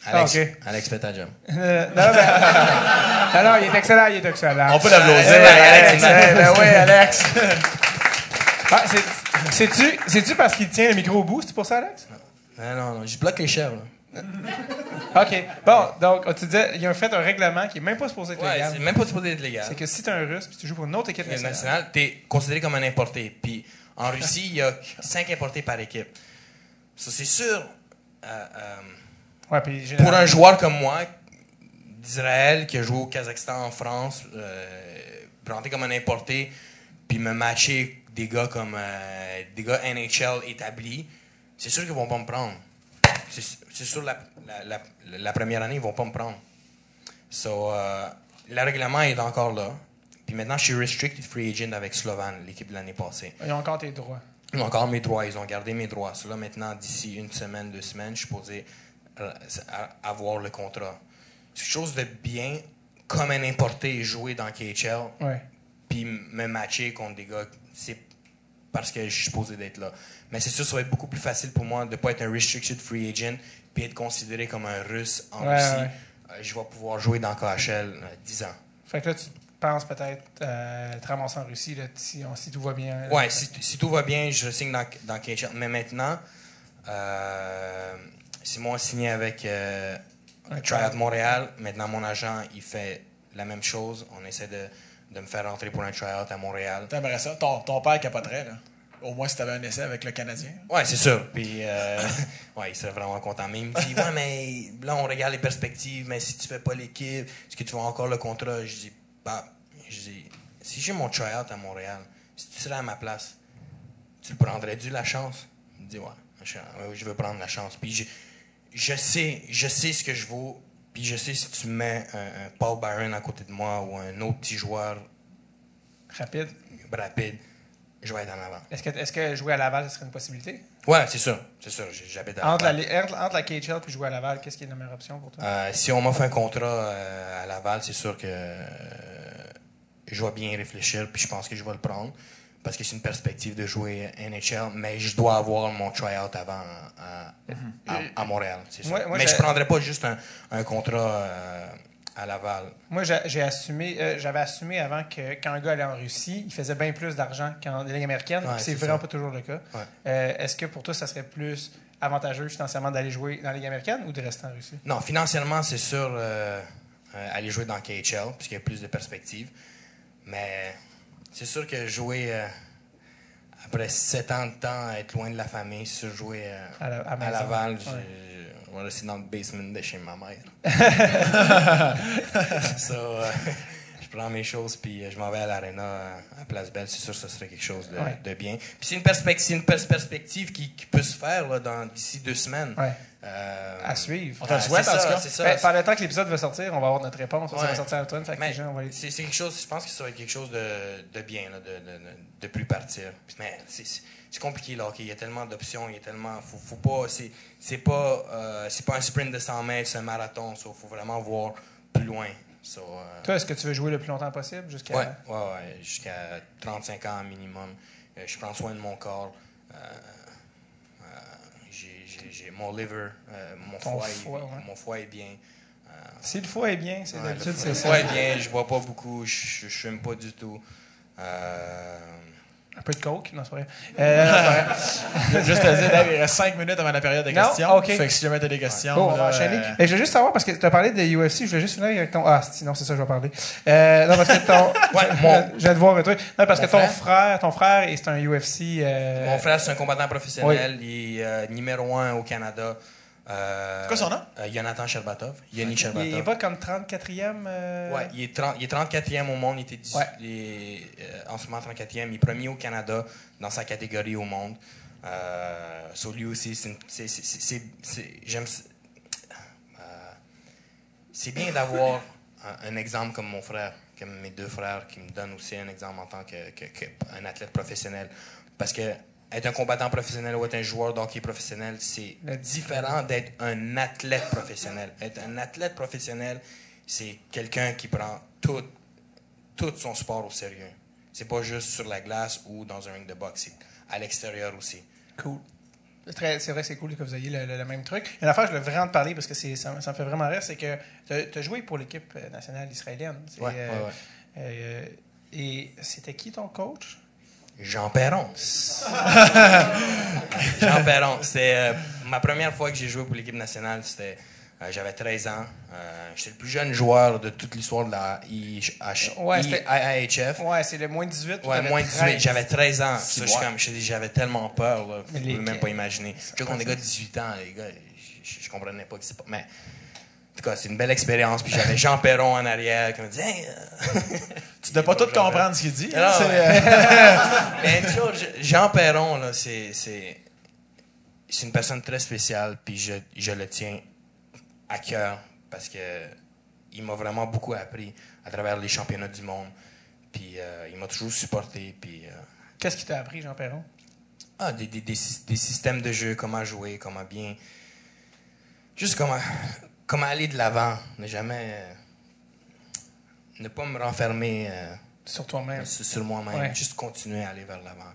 Alex, Ah, ok. Alex fait ta job. Euh, non, ben- (laughs) non, non, il est excellent, il est excellent. On peut l'applaudir. Alex. Alex, ben oui, Alex. Ah, c'est- C'est-tu c'est-tu parce qu'il tient le micro au bout? C'est pour ça, Alex? Non, non, non, je bloque les chèvres. là. OK. Bon, donc, tu disais, il y a un fait un règlement qui est même pas supposé être Ouais, légal. c'est même pas supposé être légal. C'est que si tu es un russe puis tu joues pour une autre équipe nationale. nationale, t'es considéré comme un importé. Puis en Russie, il y a cinq importés par équipe. Ça, c'est sûr. euh, euh, Ouais, puis pour un joueur comme moi, d'Israël, qui a joué au Kazakhstan, en France, euh, comme un importé, puis me matcher des gars comme euh, des gars NHL établis, c'est sûr qu'ils vont pas me prendre. C'est sûr, la, la, la, la première année, ils vont pas me prendre. So, euh, le règlement est encore là. Puis maintenant, je suis restricted free agent avec Slovan, l'équipe de l'année passée. Ils ont encore tes droits. Ils ont encore mes droits, ils ont gardé mes droits. Cela maintenant, d'ici une semaine, deux semaines, je suis posé euh, avoir le contrat. C'est quelque chose de bien, comme un importé jouer dans KHL, Ouais. puis me matcher contre des gars, c'est parce que je suis supposé d'être là. Mais c'est sûr, ça va être beaucoup plus facile pour moi de ne pas être un restricted free agent, puis être considéré comme un russe en Ouais, Russie. ouais. Euh, je vais pouvoir jouer dans KHL euh, 10 ans. Fait que là, tu penses peut-être euh, te ramasser en Russie là, si, on- si tout va bien. Ouais, si, si tout va bien, je signe dans, dans KHL. Mais maintenant, euh, Simon a signé avec euh, Tryout Montréal. Maintenant, mon agent, il fait la même chose. On essaie de, de me faire rentrer pour un tryout à Montréal. T'aimerais ça? Ton, ton père capoterait. Là. Au moins si t'avais un essai avec le Canadien. Ouais, c'est sûr. Puis, euh, (laughs) ouais, il serait vraiment content. Mais il me dit, ouais, mais là, on regarde les perspectives. Mais si tu fais pas l'équipe, est-ce que tu vas encore le contrat? Je dis, bah, je dis, si j'ai mon tryout à Montréal, si tu serais à ma place, tu prendrais-tu la chance? Il me dit, ouais, je, ouais, je veux prendre la chance. Puis, je, je sais, je sais ce que je vaux. Puis, je sais si tu mets un, un Paul Byron à côté de moi ou un autre petit joueur Rapide. rapide, je vais être en avant. Est-ce que, est que jouer à Laval, ce serait une possibilité? Ouais, c'est sûr. C'est sûr. J'habite à Entre la, Laval. li- entre, entre la KHL et jouer à Laval, qu'est-ce qui est la meilleure option pour toi? Euh, si on m'offre un contrat euh, à Laval, c'est sûr que euh, je vais bien réfléchir, puis je pense que je vais le prendre. Parce que c'est une perspective de jouer NHL, mais je dois avoir mon tryout avant à, à- à Montréal. Moi- moi, mais je ne prendrais pas juste un, un contrat euh, à Laval. Moi, j'ai assumé, euh, j'avais assumé avant que quand un gars allait en Russie, il faisait bien plus d'argent qu'en Ligue américaine. Ouais, c'est vraiment ça. pas toujours le cas. Ouais. Euh, Est-ce que pour toi, ça serait plus avantageux financièrement d'aller jouer dans la Ligue américaine ou de rester en Russie? Non, financièrement, c'est sûr euh, euh, aller jouer dans KHL, puisqu'il y a plus de perspectives. Mais c'est sûr que jouer euh, après sept ans de temps, être loin de la famille, sur jouer euh, À la- à à. Laval, Ouais. on va rester dans le basement de chez ma mère. so, euh, prends mes choses, puis euh, je m'en vais à l'Arena à Place Belle. C'est sûr que ce serait quelque chose de, Ouais. de bien. Puis c'est une, perspective, une pers- perspective qui, qui peut se faire là, dans- d'ici deux semaines. Ouais. Euh, À suivre. On te le ah, souhaite, c'est en tout ça, cas. c'est ça. Ben, par le temps que l'épisode va sortir, on va avoir notre réponse. Ça va Ouais. sortir à l'automne. Fait que les gens, c'est c'est quelque chose, je pense que ça va être quelque chose de, de bien, là, de, de, de, plus partir. Mais c'est- compliqué, là, OK? Il y a tellement d'options, il y a tellement. Faut, faut pas. C'est c'est pas, euh, c'est pas un sprint de 100 mètres, c'est un marathon. Il faut vraiment voir plus loin. So, euh, Toi, est-ce que tu veux jouer le plus longtemps possible jusqu'à. ouais, ouais, ouais, jusqu'à 35 ans minimum. Euh, je prends soin de mon corps. Euh, j'ai- j'ai j'ai mon liver, mon, foie, est- ouais. mon foie est bien. Si le foie est bien, c'est d'habitude, le c'est ça. foie est bien, je bois pas beaucoup, je, je fume pas du tout. Euh, Un peu de coke, non, c'est pas vrai. Euh, non. (laughs) Juste te dire, il reste 5 minutes avant la période de Non? questions. OK. Fait que si jamais t'as des questions. Bon, on va enchaîner. euh, Mais je veux juste savoir, parce que tu as parlé de UFC, je voulais juste finir avec ton. Ah, sinon, c'est ça, je vais parler. Euh, non, parce que ton. (laughs) Ouais, mon- Je viens de voir un truc. Non, parce Mon que ton frère? frère, ton frère, c'est un UFC. euh, Mon frère, c'est un combattant professionnel, il est numéro un au Canada. Euh, quoi son nom? euh, Jonathan Sherbatov. Yannick Il Sherbatov. il est pas comme 34e. euh, Ouais, il est, 30 il est 34e au monde. Il était dix- Ouais. il est, euh, en ce moment 34e. Il est premier au Canada dans sa catégorie au monde. Euh, so lui aussi, c'est j'aime euh, c'est bien d'avoir un, un exemple comme mon frère, comme mes deux frères, qui me donnent aussi un exemple en tant que, que- que un athlète professionnel. Parce que être un combattant professionnel ou être un joueur d'hockey professionnel, c'est différent d'être un athlète professionnel. Être un athlète professionnel, c'est quelqu'un qui prend tout, tout son sport au sérieux. C'est pas juste sur la glace ou dans un ring de boxe, c'est à l'extérieur aussi. Cool. C'est vrai, c'est cool que vous ayez le, le- le même truc. Une affaire, je voulais vraiment te parler parce que ça, me- ça me fait vraiment rire, c'est que tu as joué pour l'équipe euh, nationale israélienne. C'est, Ouais, euh, ouais, ouais. euh, et c'était qui ton coach? Jean Perron. (laughs) Jean Perron. C'était euh, ma première fois que j'ai joué pour l'équipe nationale. C'était, euh, j'avais 13 ans. Euh, j'étais le plus jeune joueur de toute l'histoire de la IH, Ouais, c'était- IHF. Ouais, c'est le moins 18. puis Ouais, moins 13. 18. J'avais 13 ans. Ça, je comme- je j'avais tellement peur. Là, les- peux même pas imaginer. Je quand des gars de 18 ans, les gars, je, je- je comprenais pas que c'est pas. Mais tout cas, c'est une belle expérience. Puis j'avais Jean Perron en arrière qui me disait, Hey, euh, (laughs) Tu dois pas (laughs) tout comprendre ce qu'il dit. hein, Non, c'est, ouais. euh, (laughs) Mais une chose, je- Jean Perron, là, c'est, c'est, c'est une personne très spéciale, puis je, je le tiens à cœur parce que il m'a vraiment beaucoup appris à travers les championnats du monde. Puis euh, il m'a toujours supporté, puis euh, Qu'est-ce qui t'a appris, Jean Perron? ah, des, des, des, sy- des systèmes de jeu, comment jouer, comment bien. Juste comment, comment aller de l'avant, ne jamais. euh, ne pas me renfermer. euh, Sur toi-même. sur, sur moi-même, Ouais. juste continuer à aller vers l'avant.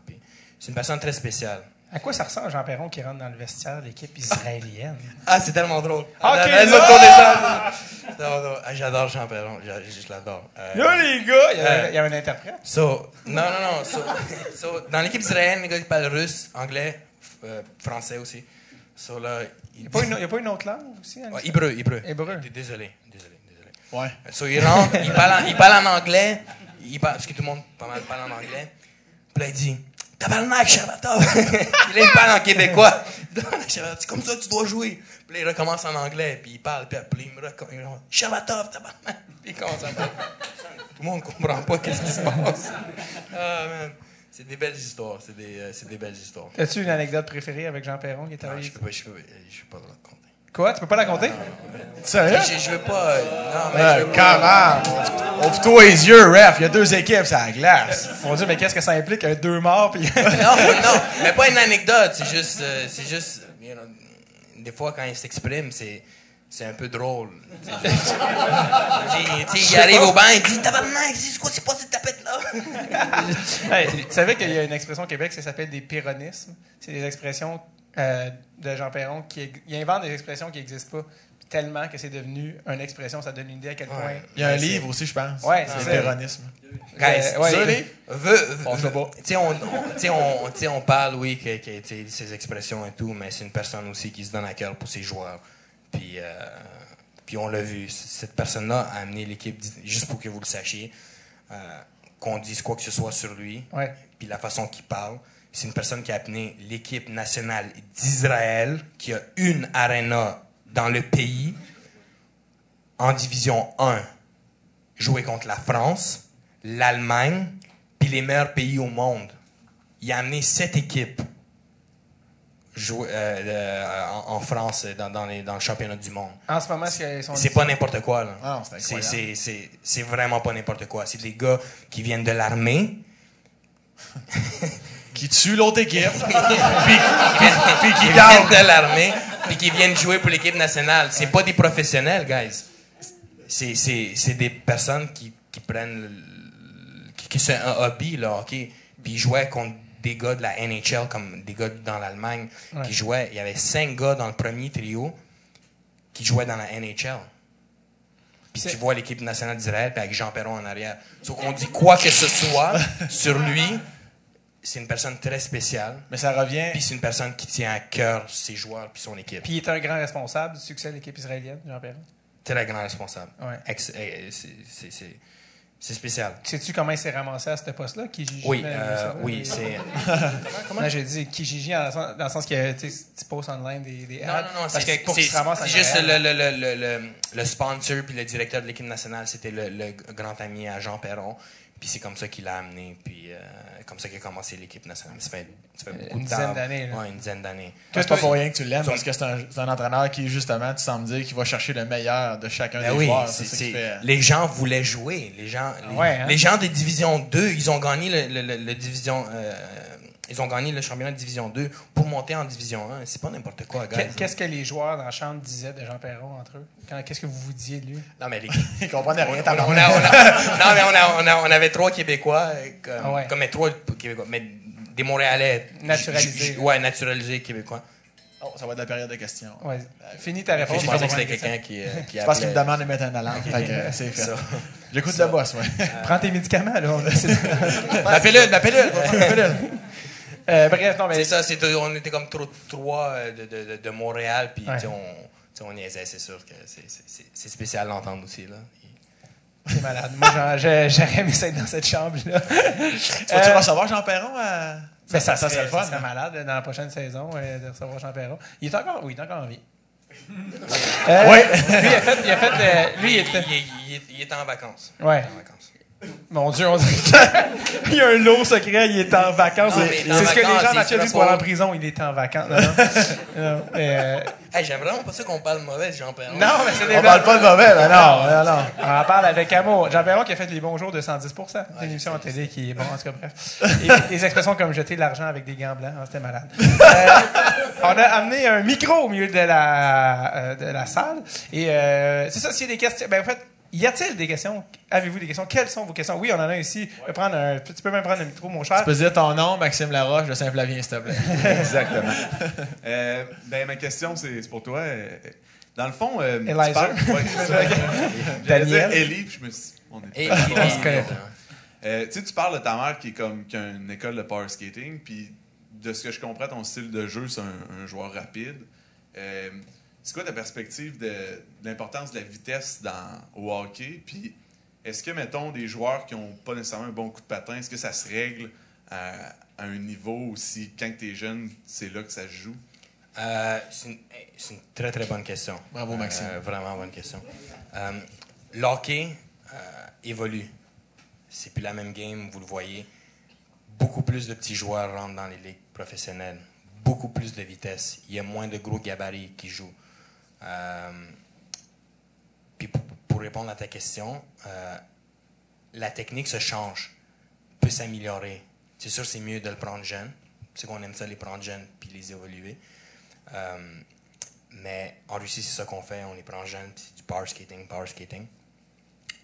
C'est une personne très spéciale. À quoi ça ressemble, Jean Perron, qui rentre dans le vestiaire de l'équipe israélienne? (laughs) Ah, c'est tellement drôle. Tellement drôle. Ah, J'adore Jean Perron, je, l'adore. Euh, Là, les gars! Il y, a, Euh, il y a un interprète? so, non, non, non. So, so, dans l'équipe israélienne, les gars, ils parlent russe, anglais, euh, français aussi. So, là, Il n'y a, pas une- il y a pas une autre langue aussi? hein? Ouais, hébreu, hébreu. Hébreu. D- Désolé, désolé, désolé. ouais. So, il rentre, il parle, en, il parle en anglais, il parle, parce que tout le monde pas mal parle en anglais. Puis là, il dit Tabarnak, Sherbatov (laughs) Puis là, il parle en québécois. (laughs) C'est comme ça que tu dois jouer. Puis là, il recommence en anglais, puis il parle, puis après, il me recommence Sherbatov, tabarnak. Puis (laughs) il commence à parler. Tout le monde comprend pas qu'est-ce qui se passe. Ah, man. C'est des belles histoires, c'est des, euh, c'est des belles histoires. As-tu une anecdote préférée avec Jean Perron qui est Non, arrivé? je peux pas, je peux, je peux pas le raconter. Quoi? Tu peux pas la compter? Sérieux? Je, je veux pas. euh, Non, mais Euh, je veux pas. comment? Ouvre-toi les yeux, ref. Il y a deux équipes, c'est la glace. Mon Dieu, mais qu'est-ce que ça implique? Un deux morts, puis... non, non, mais pas une anecdote. C'est juste, euh, c'est juste, you know, des fois quand il s'exprime, c'est, c'est un peu drôle. (laughs) Il arrive au banc, il dit tabarnak, c'est quoi, c'est pas cette tapette là? (laughs) Hey, tu savais qu'il y a une expression au Québec, ça s'appelle des pyronismes. C'est des expressions euh, de Jean Perron qui il invente des expressions qui n'existent pas tellement que c'est devenu une expression. Ça donne une idée à quel point. Il y a un livre aussi, je pense. Ouais, c'est péronisme. Euh, ouais, ça, il- les- Veux- On sait pas. Tu sais, on, on- parle, oui, que, que, ces expressions et tout, mais c'est une personne aussi qui se donne à cœur pour ses joueurs. Puis, euh, puis on l'a vu. Cette personne-là a amené l'équipe, juste pour que vous le sachiez, euh, qu'on dise quoi que ce soit sur lui, Ouais. puis la façon qu'il parle. C'est une personne qui a amené l'équipe nationale d'Israël, qui a une arena dans le pays en division 1 jouer contre la France, l'Allemagne, puis les meilleurs pays au monde. Il a amené sept équipes jouer, euh, euh, en, en France dans, dans, les- dans le championnat du monde. En ce moment, c'est- sont pas n'importe quoi. Ah c'est vraiment pas n'importe quoi. C'est des gars qui viennent de l'armée, (laughs) Qui tue l'autre équipe. (laughs) puis, puis qui viennent de l'armée, puis qui viennent jouer pour l'équipe nationale. C'est pas des professionnels, guys. C'est, c'est, c'est des personnes qui, qui prennent... le- qui, qui c'est un hobby, là, OK? Puis ils jouaient contre des gars de la NHL, comme des gars dans l'Allemagne, qui jouaient... Il y avait cinq gars dans le premier trio qui jouaient dans la NHL. Puis tu vois l'équipe nationale d'Israël, puis avec Jean Perron en arrière. Sauf qu'on dit quoi que ce soit (laughs) sur lui, c'est une personne très spéciale. Mais ça revient. Puis c'est une personne qui tient à cœur ses joueurs puis son équipe. Puis il est un grand responsable du succès de l'équipe israélienne, Jean Perron. Très grand responsable. Ouais. Eh, c'est- c'est- spécial. Sais-tu comment il s'est ramassé à ce poste-là? Kijiji? Oui, mais- euh, oui, c'est. (laughs) Comment? J'ai dit Kijiji dans le sens, dans le sens que tu sais, tu postes online des, des Non, ads? non, non, Parce c'est que pour c'est- qu'il se ramasse en c'est juste le, le, le, le, le, le sponsor puis le directeur de l'équipe nationale, c'était le, le grand ami à Jean Perron. Puis c'est comme ça qu'il l'a amené, puis euh, comme ça qu'il a commencé l'équipe nationale. Ça fait, ça fait beaucoup Une de temps. dizaine d'années, là. Ouais, une dizaine d'années. C'est pas pour rien que tu l'aimes, parce que c'est un, entraîneur qui, justement, tu sembles dire, qui va chercher le meilleur de chacun Ben des oui, joueurs. fait. les gens voulaient jouer. Les gens, les, Ouais, hein? les gens de Division 2, ils ont gagné le, le- le- le division, euh, ils ont gagné le championnat de Division 2 pour monter en Division 1. C'est pas n'importe quoi. Qu'est- Qu'est-ce que les joueurs dans la chambre disaient de Jean Perron entre eux? Qu'est-ce que vous vous disiez de lui? Non, mais les- (laughs) Ils comprenaient rien. on, on a- on a- non, mais on, a- on a- on avait trois Québécois, comme, Ah ouais. comme mais trois Québécois, mais des Montréalais. Naturalisés. Ouais, naturalisés Québécois. Oh, ça va être la période de questions. Ouais. Finis ta réponse. Je pensais que c'était quelqu'un qui, euh, qui Je pense qu'il me demande de mettre un alarme. (laughs) C'est fait. Ça. J'écoute le boss, ouais. Prends tes médicaments, là. La pilule, la pilule, la pilule. Euh, bref, non, mais C'est ça, on était comme trop, trois euh, de, de, de- Montréal, puis Ouais. on, tu sais, on niaisait, c'est sûr que c'est- c'est spécial d'entendre aussi. Là. c'est malade. Moi, j'aurais aimé ça être dans cette chambre-là. Tu vas-tu Euh, recevoir Jean Perron à. Ben, ça, ça serait, le fun. ça serait malade dans la prochaine saison euh, de recevoir Jean Perron. Il est encore, oui, il est encore en vie. Euh, Oui. Lui, il a fait, il a fait, lui, il Il, était, il- il- il était en vacances. ouais. En vacances. Mon Dieu, on dirait qu'il (laughs) y a un lot secret, il est en vacances. C'est il ce que les gens il naturalisent fera pour aller en prison, il est en vacances. Non, non. (laughs) Non, euh, Hey, J'aime vraiment pas ça qu'on parle mauvais de Jean Perron. non, mais c'est des On blagues. parle pas de mauvais, mais non, non, non. On en parle avec amour. Jean Perron qui a fait les bons jours de 110 C'est une émission en télé qui est bon, en tout cas, bref. Et des expressions comme jeter de l'argent avec des gants blancs, hein, c'était malade. (laughs) Euh, on a amené un micro au milieu de la, euh, de la salle. Et euh, c'est ça, s'il y a des questions. Ben, en fait, y a-t-il des questions? Avez-vous des questions? Quelles sont vos questions? Oui, on en a ici. Tu peux, prendre un- tu peux même prendre un micro, mon cher. Tu peux dire ton nom, Maxime Laroche de Saint-Flavien, s'il te plaît. (laughs) Exactement. Euh, ben, ma question, c'est pour toi. Euh, Dans le fond, euh, tu Eliza. parles- ouais, (laughs) dire Daniel. Ellie, puis je me suis. On est pas-. (laughs) Euh, tu sais, tu parles de ta mère qui est comme qui a une école de power skating, puis de ce que je comprends, ton style de jeu, c'est un, un joueur rapide. Euh, c'est quoi ta perspective de, de l'importance de la vitesse dans, au hockey? Puis est-ce que, mettons, des joueurs qui n'ont pas nécessairement un bon coup de patin, est-ce que ça se règle à, à un niveau aussi, quand tu es jeune, c'est là que ça se joue? Euh, c'est une, eh, c'est une très très bonne question. Bravo, Maxime. Euh, vraiment bonne question. Euh, L'hockey euh, évolue. C'est plus la même game, vous le voyez. Beaucoup plus de petits joueurs rentrent dans les ligues professionnelles. Beaucoup plus de vitesse. Il y a moins de gros gabarits qui jouent. Euh, puis pour, répondre à ta question, euh, la technique se change, peut s'améliorer. C'est sûr, c'est mieux de le prendre jeune. C'est qu'on aime ça les prendre jeunes puis les évoluer. Euh, mais en Russie, c'est ça qu'on fait. On les prend jeunes, puis c'est du power skating, power skating.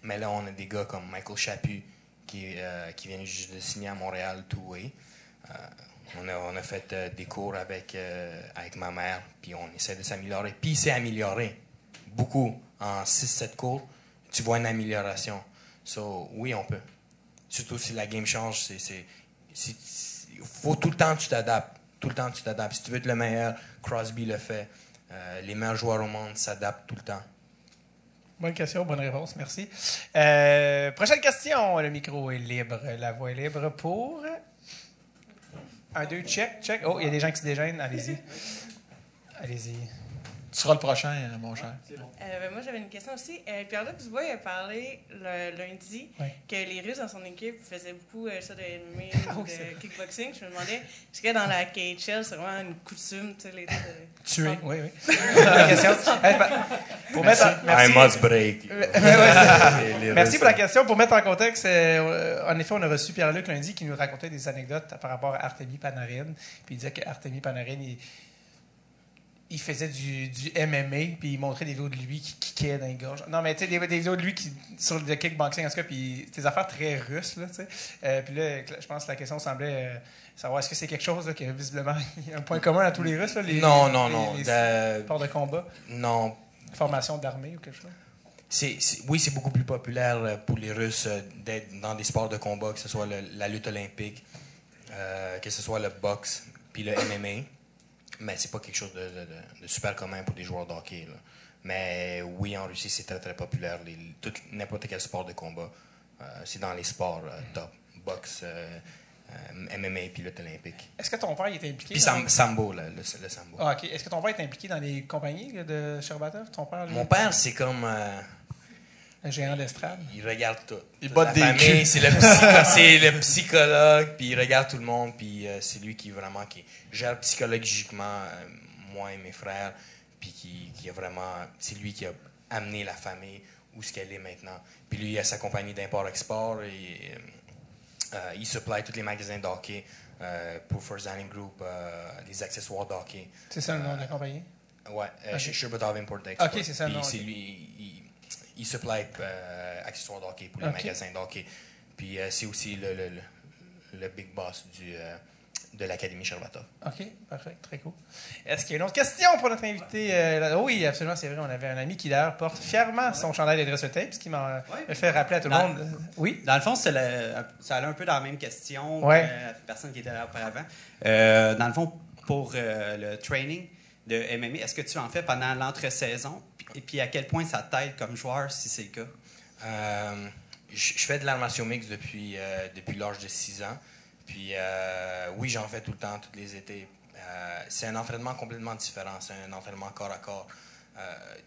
Mais là, on a des gars comme Michael Chaput qui, qui vient juste de signer à Montréal, two-way. Euh, on, a, fait euh, des cours avec, euh, avec ma mère, puis on essaie de s'améliorer. Puis il s'est amélioré beaucoup. En 6-7 cours, tu vois une amélioration. So, oui, on peut. Surtout si la game change, c'est. faut tout le temps que tu t'adaptes. Tout le temps que tu t'adaptes. Si tu veux être le meilleur, Crosby le fait. Euh, les meilleurs joueurs au monde s'adaptent tout le temps. Bonne question, bonne réponse, merci. Prochaine question. Le micro est libre, la voix est libre pour. Un, deux, check, check. Oh, il y a des gens qui se déjeunent. Allez-y. Allez-y. Tu seras le prochain, euh, mon cher. Euh, ben, moi, j'avais une question aussi. Euh, Pierre-Luc Dubois il a parlé le lundi que les Russes dans son équipe faisaient beaucoup euh, ça de MMA, Ah (laughs) de c'est- kickboxing. Je me demandais, est-ce que dans la KHL, c'est vraiment une coutume, tu sais, les deux de... Tuer. Oui, oui. (laughs) question. Hey, pa- pour mettre en- merci. I must break. (laughs) Ouais, Merci pour la question. Pour mettre en contexte, euh, en effet, on a reçu Pierre-Luc lundi qui nous racontait des anecdotes par rapport à Artemi Panarin. Puis il disait que Artemi Panarin, il, il faisait du, du MMA, puis il montrait des vidéos de lui qui kickait dans les gorges. Non, mais tu sais, des, des vidéos de lui qui, sur le kickboxing, en tout cas, puis des affaires très russes, là, tu sais. Euh, puis là, je pense que la question semblait euh, savoir est-ce que c'est quelque chose là, que visiblement, (laughs) il y a un point commun à tous les Russes, là, les, Non, non, les- non. les De- sports de combat, Non. formation d'armée ou quelque chose? Oui, c'est beaucoup plus populaire euh, pour les Russes d'être dans des sports de combat, que ce soit le- la lutte olympique, euh, que ce soit le boxe, puis le MMA. Mais c'est pas quelque chose de, de- de- de super commun pour des joueurs de hockey. là. Mais oui, en Russie, c'est très, très populaire. Les- tout- n'importe quel sport de combat, euh, c'est dans les sports euh, top. Boxe, euh, euh, MMA, puis lutte olympique. Est-ce que ton père était impliqué? Puis dans- sam- sambo, là, le, le sambo. Ah, ok. Est-ce que ton père est impliqué dans les compagnies là, de Sherbatov? Ton père, Mon père, c'est comme... un géant d'estrade? Il regarde tout. Il botte des famille. C'est le, le psychologue, puis il regarde tout le monde, puis euh, c'est lui qui vraiment qui gère psychologiquement euh, moi et mes frères, puis qui, qui a vraiment, c'est lui qui a amené la famille où ce qu'elle est maintenant. Puis lui, il a sa compagnie d'import-export et euh, il supply tous les magasins de hockey euh, pour First Dining Group, euh, les accessoires de hockey. C'est ça le nom de la compagnie? Ouais, Ok. chez Sherbatov Import Export. Ok, c'est ça, Puis non, c'est ok. lui, il, il supply euh, accessoires de hockey pour les magasins de hockey. Puis euh, c'est aussi le, le, le, le big boss du, euh, de l'Académie Sherbatov. OK, parfait, très cool. Est-ce qu'il y a une autre question pour notre invité? euh, oui, absolument, c'est vrai. On avait un ami qui d'ailleurs porte fièrement son chandail de dress tape, ce qui m'a Ouais. fait rappeler à tout le monde. Oui? Dans le fond, ça allait un peu dans la même question Ouais. que la personne qui était là auparavant. Euh, dans le fond, pour euh, le training de MMA, est-ce que tu en fais pendant l'entre-saison? Et puis à quel point ça t'aide comme joueur, si c'est le cas? Euh, je fais de l'art martiaux mix depuis, euh, depuis l'âge de 6 ans. Puis euh, oui, j'en fais tout le temps, tous les étés. C'est un entraînement complètement différent. C'est un entraînement corps à corps.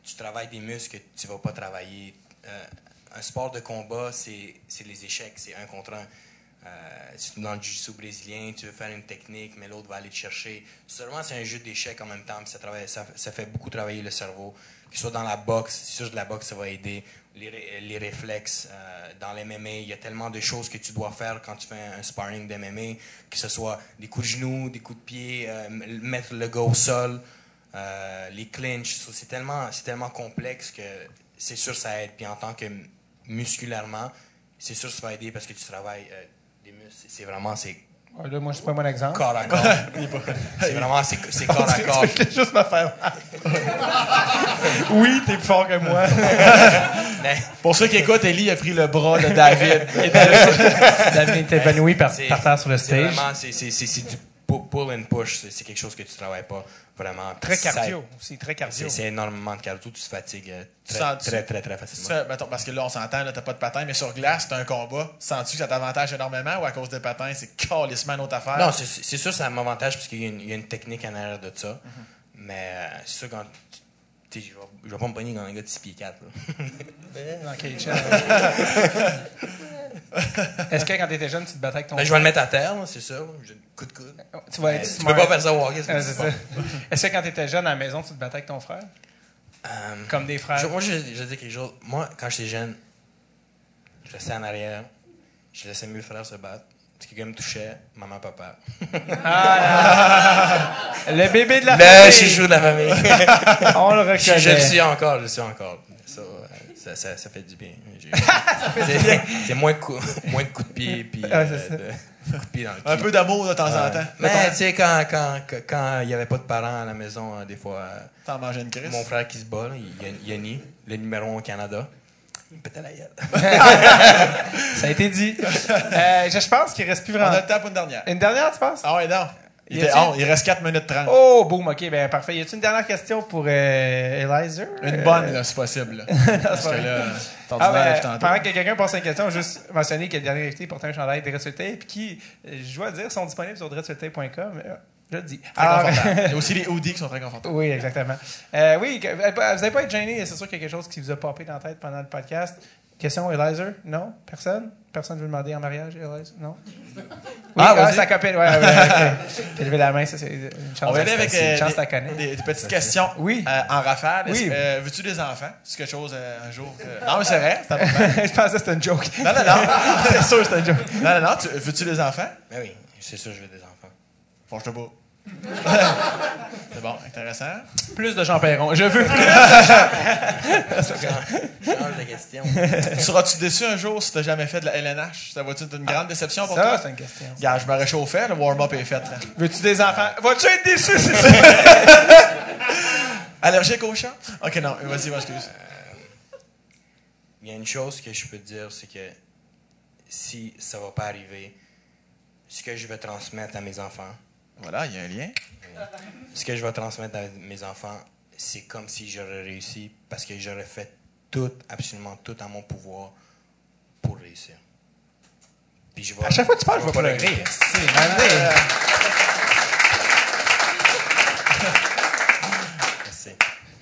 Tu travailles des muscles que tu ne vas pas travailler. Un sport de combat, c'est les échecs, c'est un contre un. Euh, si tu es dans le jiu-jitsu brésilien, tu veux faire une technique, mais l'autre va aller te chercher. Seulement, c'est un jeu d'échecs en même temps, puis ça, travaille, ça, ça fait beaucoup travailler le cerveau. Que ce soit dans la boxe, sûr que la boxe, ça va aider. Les, les réflexes, euh, dans l'MMA, il y a tellement de choses que tu dois faire quand tu fais un sparring d'MMA, que ce soit des coups de genoux, des coups de pied, euh, mettre le gars au sol, euh, les clinches. C'est tellement, tellement complexe que c'est sûr ça aide. Puis en tant que musculairement, c'est sûr ça va aider parce que tu travailles. C'est- C'est vraiment, c'est Là, moi, je suis pas un bon exemple. corps à (laughs) corps. c'est vraiment, c'est c'est corps à corps. Tu juste me faire (laughs) oui, t'es plus fort que moi. (laughs) Mais Pour ceux qui écoutent, Ellie a pris le bras de David. David est évanoui par, c'est- par terre sur le c'est stage. vraiment, c'est- c'est c'est- c'est du pu- pull and push. C'est c'est quelque chose que tu travailles pas vraiment. Très cardio aussi, très cardio. C'est c'est énormément de cardio. Tu te fatigues euh, très, très, très, très facilement. fais- mettons, parce que là, on s'entend, là, t'as pas de patin, mais sur glace, c'est un combat. Sens-tu que ça t'avantage énormément ou à cause des patins, c'est calissement une autre affaire? Non, c'est sûr ça m'avantage parce qu'il y, a une- il y a une technique en arrière de ça. Mhm. Mais euh, c'est sûr quand. Je vais, je vais pas me pogner dans un gars de 6 pieds 4. Dans KHL. Est-ce que quand t'étais jeune, tu te battais avec ton Ben, je vais le mettre à terre, c'est ça. J'ai coup de coude. Tu vas Ben, être tu smart. peux pas faire ça au hockey, Ah, c'est ça. Est-ce que quand t'étais jeune à la maison, tu te battais avec ton frère? Euh, Comme des frères? Je- moi, je, je dis quelque chose. Moi, quand j'étais jeune, je restais en arrière. Je laissais mes frères se battre. Si quelqu'un me touchait, maman, papa. (laughs) Le bébé de la Le famille! chouchou de la famille. (laughs) On le je, je reconnaît. le suis encore, je le suis encore. Ça, ça, fait du bien. (laughs) (laughs) C'est moins de coups, moins de coups de pied, puis Ah, euh, de, coups de pied dans le Un peu d'amour de temps en temps. Mais tu sais, quand il quand, quand, quand il n'y avait pas de parents à la maison, euh, des fois, euh, T'en manges une crise. mon frère qui se bat, il- Yanni, le numéro 1 au Canada, il me pétait la gueule. (laughs) Ça a été dit. Euh, je pense qu'il reste plus On vraiment. a le temps pour une dernière. Une dernière, tu penses? Ah ouais, non. Il, était on, il reste 4 minutes 30. Oh, boum, ok, ben parfait. Y a-t-il une dernière question pour euh, Eliza? Une Euh, bonne, là, c'est possible. là. (laughs) Parce que là, (laughs) ton Ah, ben, pendant que quelqu'un pose une question, juste mentionner que le dernier invité portait un chandail de Tape qui, euh, je dois dire, sont disponibles sur dresseltape.com. Euh, Je le dis. Très Alors- confortable. Il y a aussi les hoodies qui sont très confortables. oui, exactement. Euh, oui, vous n'allez pas être gêné. C'est sûr qu'il y a quelque chose qui vous a popé dans la tête pendant le podcast. Question, Eliza? Non? Personne? Personne ne veut demander en mariage, Eliza? Non? Oui, Ah, ah, sa copine. Ouais, ouais, (laughs) levé la main, ça, c'est une chance. On va aller avec une euh, chance, des, des- des petites questions Oui. euh, en rafale. Oui. euh, Veux-tu des enfants? C'est quelque chose euh, un jour que... (laughs) Non, mais c'est vrai. (laughs) Je pensais que c'était une joke. Non, non, non. C'est sûr que c'était une joke. Non, non, non. tu- Veux-tu des enfants? Ben oui, c'est sûr, je veux des enfants. Forge-toi pas. C'est bon, intéressant. Plus de Jean Perron. Je veux plus. Change de question. Seras-tu déçu un jour si t'as jamais fait de la LNH? Ça va-tu être une grande déception pour Ça, toi? c'est une question. Regarde, je me réchauffais, le warm-up est fait. Là. Veux-tu des enfants? Vas-tu être déçu? C'est ça? (laughs) Allergique au chat? Ok, non, vas-y, m'excuse. Il y a une chose que je peux te dire, c'est que si ça va pas arriver, ce que je vais transmettre à mes enfants, Voilà, il y a un lien. ce que je vais transmettre à mes enfants, c'est comme si j'aurais réussi parce que j'aurais fait tout, absolument tout à mon pouvoir pour réussir. Puis je vais, À chaque fois que tu parles, je vais pas. Merci.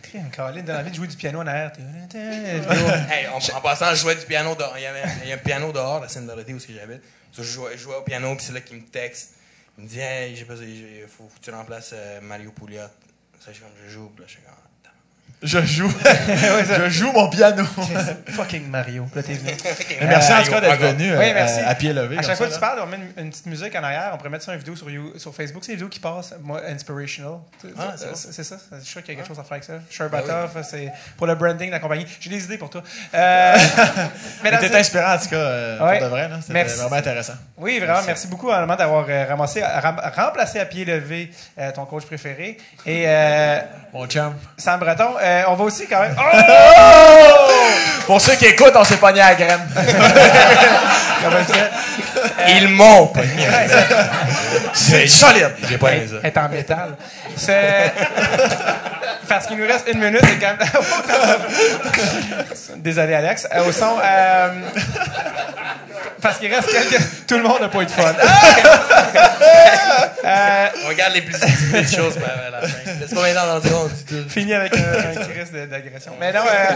Crime, Caroline, donne envie de jouer du piano en arrière. Hey, en, en passant, je jouais du piano dehors. Il y avait il y a un piano dehors, à Sainte-Dorothée, où ce que j'habite. Je, je jouais au piano, puis c'est là qu'il me texte. Il me dit, hey, j'ai il faut que tu remplaces euh, Mario Pouliot. Ça, je suis comme, je joue, puis là, je suis comme. Je joue. (laughs) je joue mon piano. (laughs) Fucking Mario. Là, t'es venu. (laughs) Mais merci en tout cas d'être venu euh, Oui, merci. à, à pied levé. À chaque fois que tu là. parles, on met une, une petite musique en arrière. On pourrait mettre ça en vidéo sur, You- sur Facebook. C'est les vidéos qui passent, moi, inspirational. Ah, c'est Euh, ça. Je suis sûr qu'il y a quelque chose à faire avec ça. Sherbatov, c'est pour le branding de la compagnie. J'ai des idées pour toi. Euh, Mais t'es inspirant en tout cas, euh, Ouais. pour de vrai. là. C'était Merci. vraiment intéressant. Oui, vraiment. Merci, beaucoup, vraiment, d'avoir euh, ramassé, ram- remplacé à pied levé euh, ton coach préféré. Et euh, Mon chum. Sam Breton, euh, on va aussi quand même. Oh! Pour ceux qui écoutent, on s'est pogné à la graine. (laughs) (laughs) Ils m'ont pogné. (laughs) C'est solide. J'ai pas aimé ça. est en métal. C'est. Parce qu'il nous reste une minute, c'est quand même. (laughs) Désolé, Alex. Euh, au son. euh, Parce qu'il reste quelques. Tout le monde n'a pas eu de fun. Euh, On regarde les plus petites choses par la fin. Laisse de temps dans le fini avec un, un d'agression. Mais non, euh,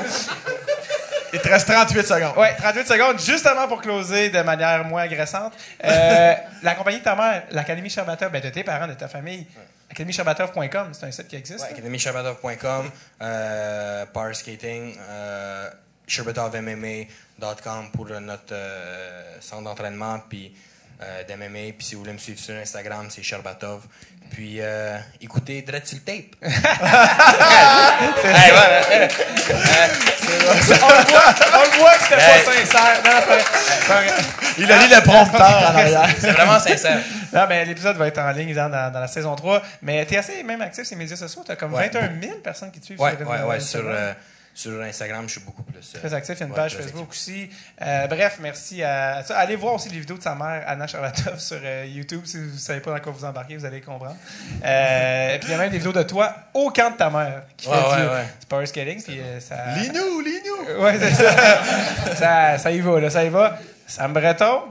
Il te reste 38 secondes. ouais, 38 secondes, justement pour closer de manière moins agressante. Euh, la compagnie de ta mère, l'Académie Sherbatov, ben de tes parents, de ta famille, académiesherbatov.com, c'est un site qui existe. Ouais, academysherbatov.com, euh, Power Skating, euh, sherbatovmma.com pour notre euh, centre d'entraînement, puis euh, d'MMA. Puis si vous voulez me suivre sur Instagram, c'est Sherbatov. Puis euh, écoutez Dread sur le tape. (laughs) Hey, voilà. on, le voit, on le voit que c'était pas sincère. Non, pas. Il a lu le prompteur en arrière. C'est vraiment sincère. (laughs) Non, mais l'épisode va être en ligne dans, dans la saison 3. Mais t'es assez même actif sur les médias sociaux. T'as comme Ouais. 21 000 personnes qui te suivent Ouais, sur, ouais, ouais. Sur, Instagram. euh, sur Instagram, je suis beaucoup plus. euh, Très actif, il y a une ouais, page Facebook aussi. Euh, bref, merci à ça. Allez voir aussi les vidéos de sa mère, Anna Charlatov, sur euh, YouTube. Si vous ne savez pas dans quoi vous embarquez, vous allez comprendre. Euh, et puis il y a même des vidéos de toi au camp de ta mère qui Ouais, fait du, ouais, ouais. du power skating. Puis, euh, ça... Lis-nous, lis-nous. Ouais, c'est ça. (laughs) ça. Ça y va, là, ça y va. Sam Breton.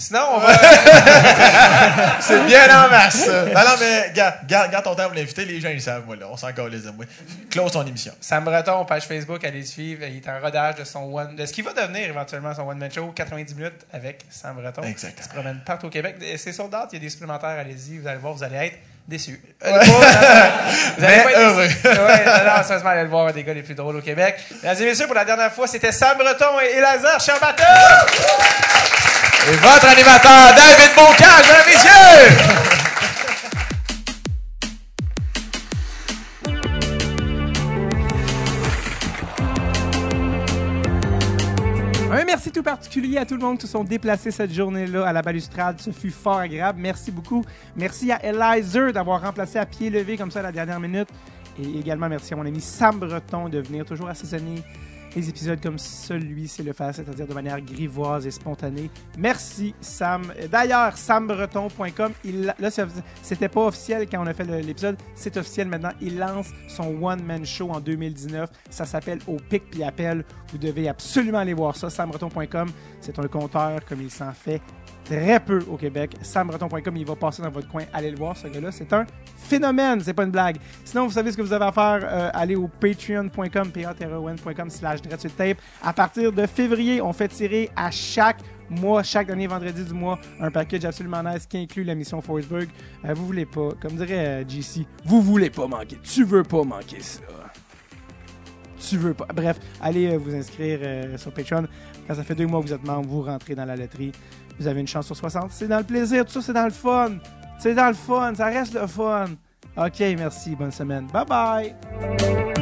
Sinon, on va. (laughs) C'est bien en masse. ça. Non, non, mais garde, garde, garde ton temps pour l'inviter. Les gens, ils savent, moi, là. On s'en de moi. Close ton émission. Sam Breton, page Facebook, allez le suivre. Il est en rodage de son one, de ce qui va devenir éventuellement son one man show, 90 minutes avec Sam Breton. Exactement. Il se promène partout au Québec. C'est sold out, il y a des supplémentaires, allez-y, vous allez voir, vous allez être déçus. Euh, pas- vous allez pas être (laughs) heureux. déçus. Ouais, non, sérieusement, allez le voir, un des gars les plus drôles au Québec. Mesdames et messieurs, pour la dernière fois, c'était Sam Breton et Elazar Charbateau! Et votre animateur, David Bocage, mesdames et messieurs! Un merci tout particulier à tout le monde qui se sont déplacés cette journée-là à la balustrade. Ce fut fort agréable. Merci beaucoup. Merci à Elizer d'avoir remplacé à pied levé comme ça à la dernière minute. Et également merci à mon ami Sam Breton de venir toujours assaisonner les épisodes comme celui-ci le faire, c'est-à-dire de manière grivoise et spontanée. Merci Sam. D'ailleurs, sambreton.com, là c'est- c'était pas officiel quand on a fait l'épisode, c'est officiel maintenant. Il lance son one-man show en 2019. Ça s'appelle Au pic puis appel. Vous devez absolument aller voir ça, sambreton.com. C'est un compteur comme il s'en fait très peu au Québec. SamBreton.com, il va passer dans votre coin. Allez le voir, ce gars-là. C'est un phénomène, c'est pas une blague. Sinon, vous savez ce que vous avez à faire. euh, allez au patreon.com, p a t r o n.com slash tape. À partir de février, on fait tirer à chaque mois, chaque dernier vendredi du mois, un package absolument nice qui inclut la mission Forsberg. Euh, vous voulez pas, comme dirait euh, JC, vous voulez pas manquer. Tu veux pas manquer ça. Tu veux pas. Bref, allez euh, vous inscrire euh, sur Patreon. Quand ça fait deux mois que vous êtes membre, vous rentrez dans la loterie. Vous avez une chance sur 60. C'est dans le plaisir, tout ça, c'est dans le fun. C'est dans le fun, ça reste le fun. Ok, merci, bonne semaine. Bye bye.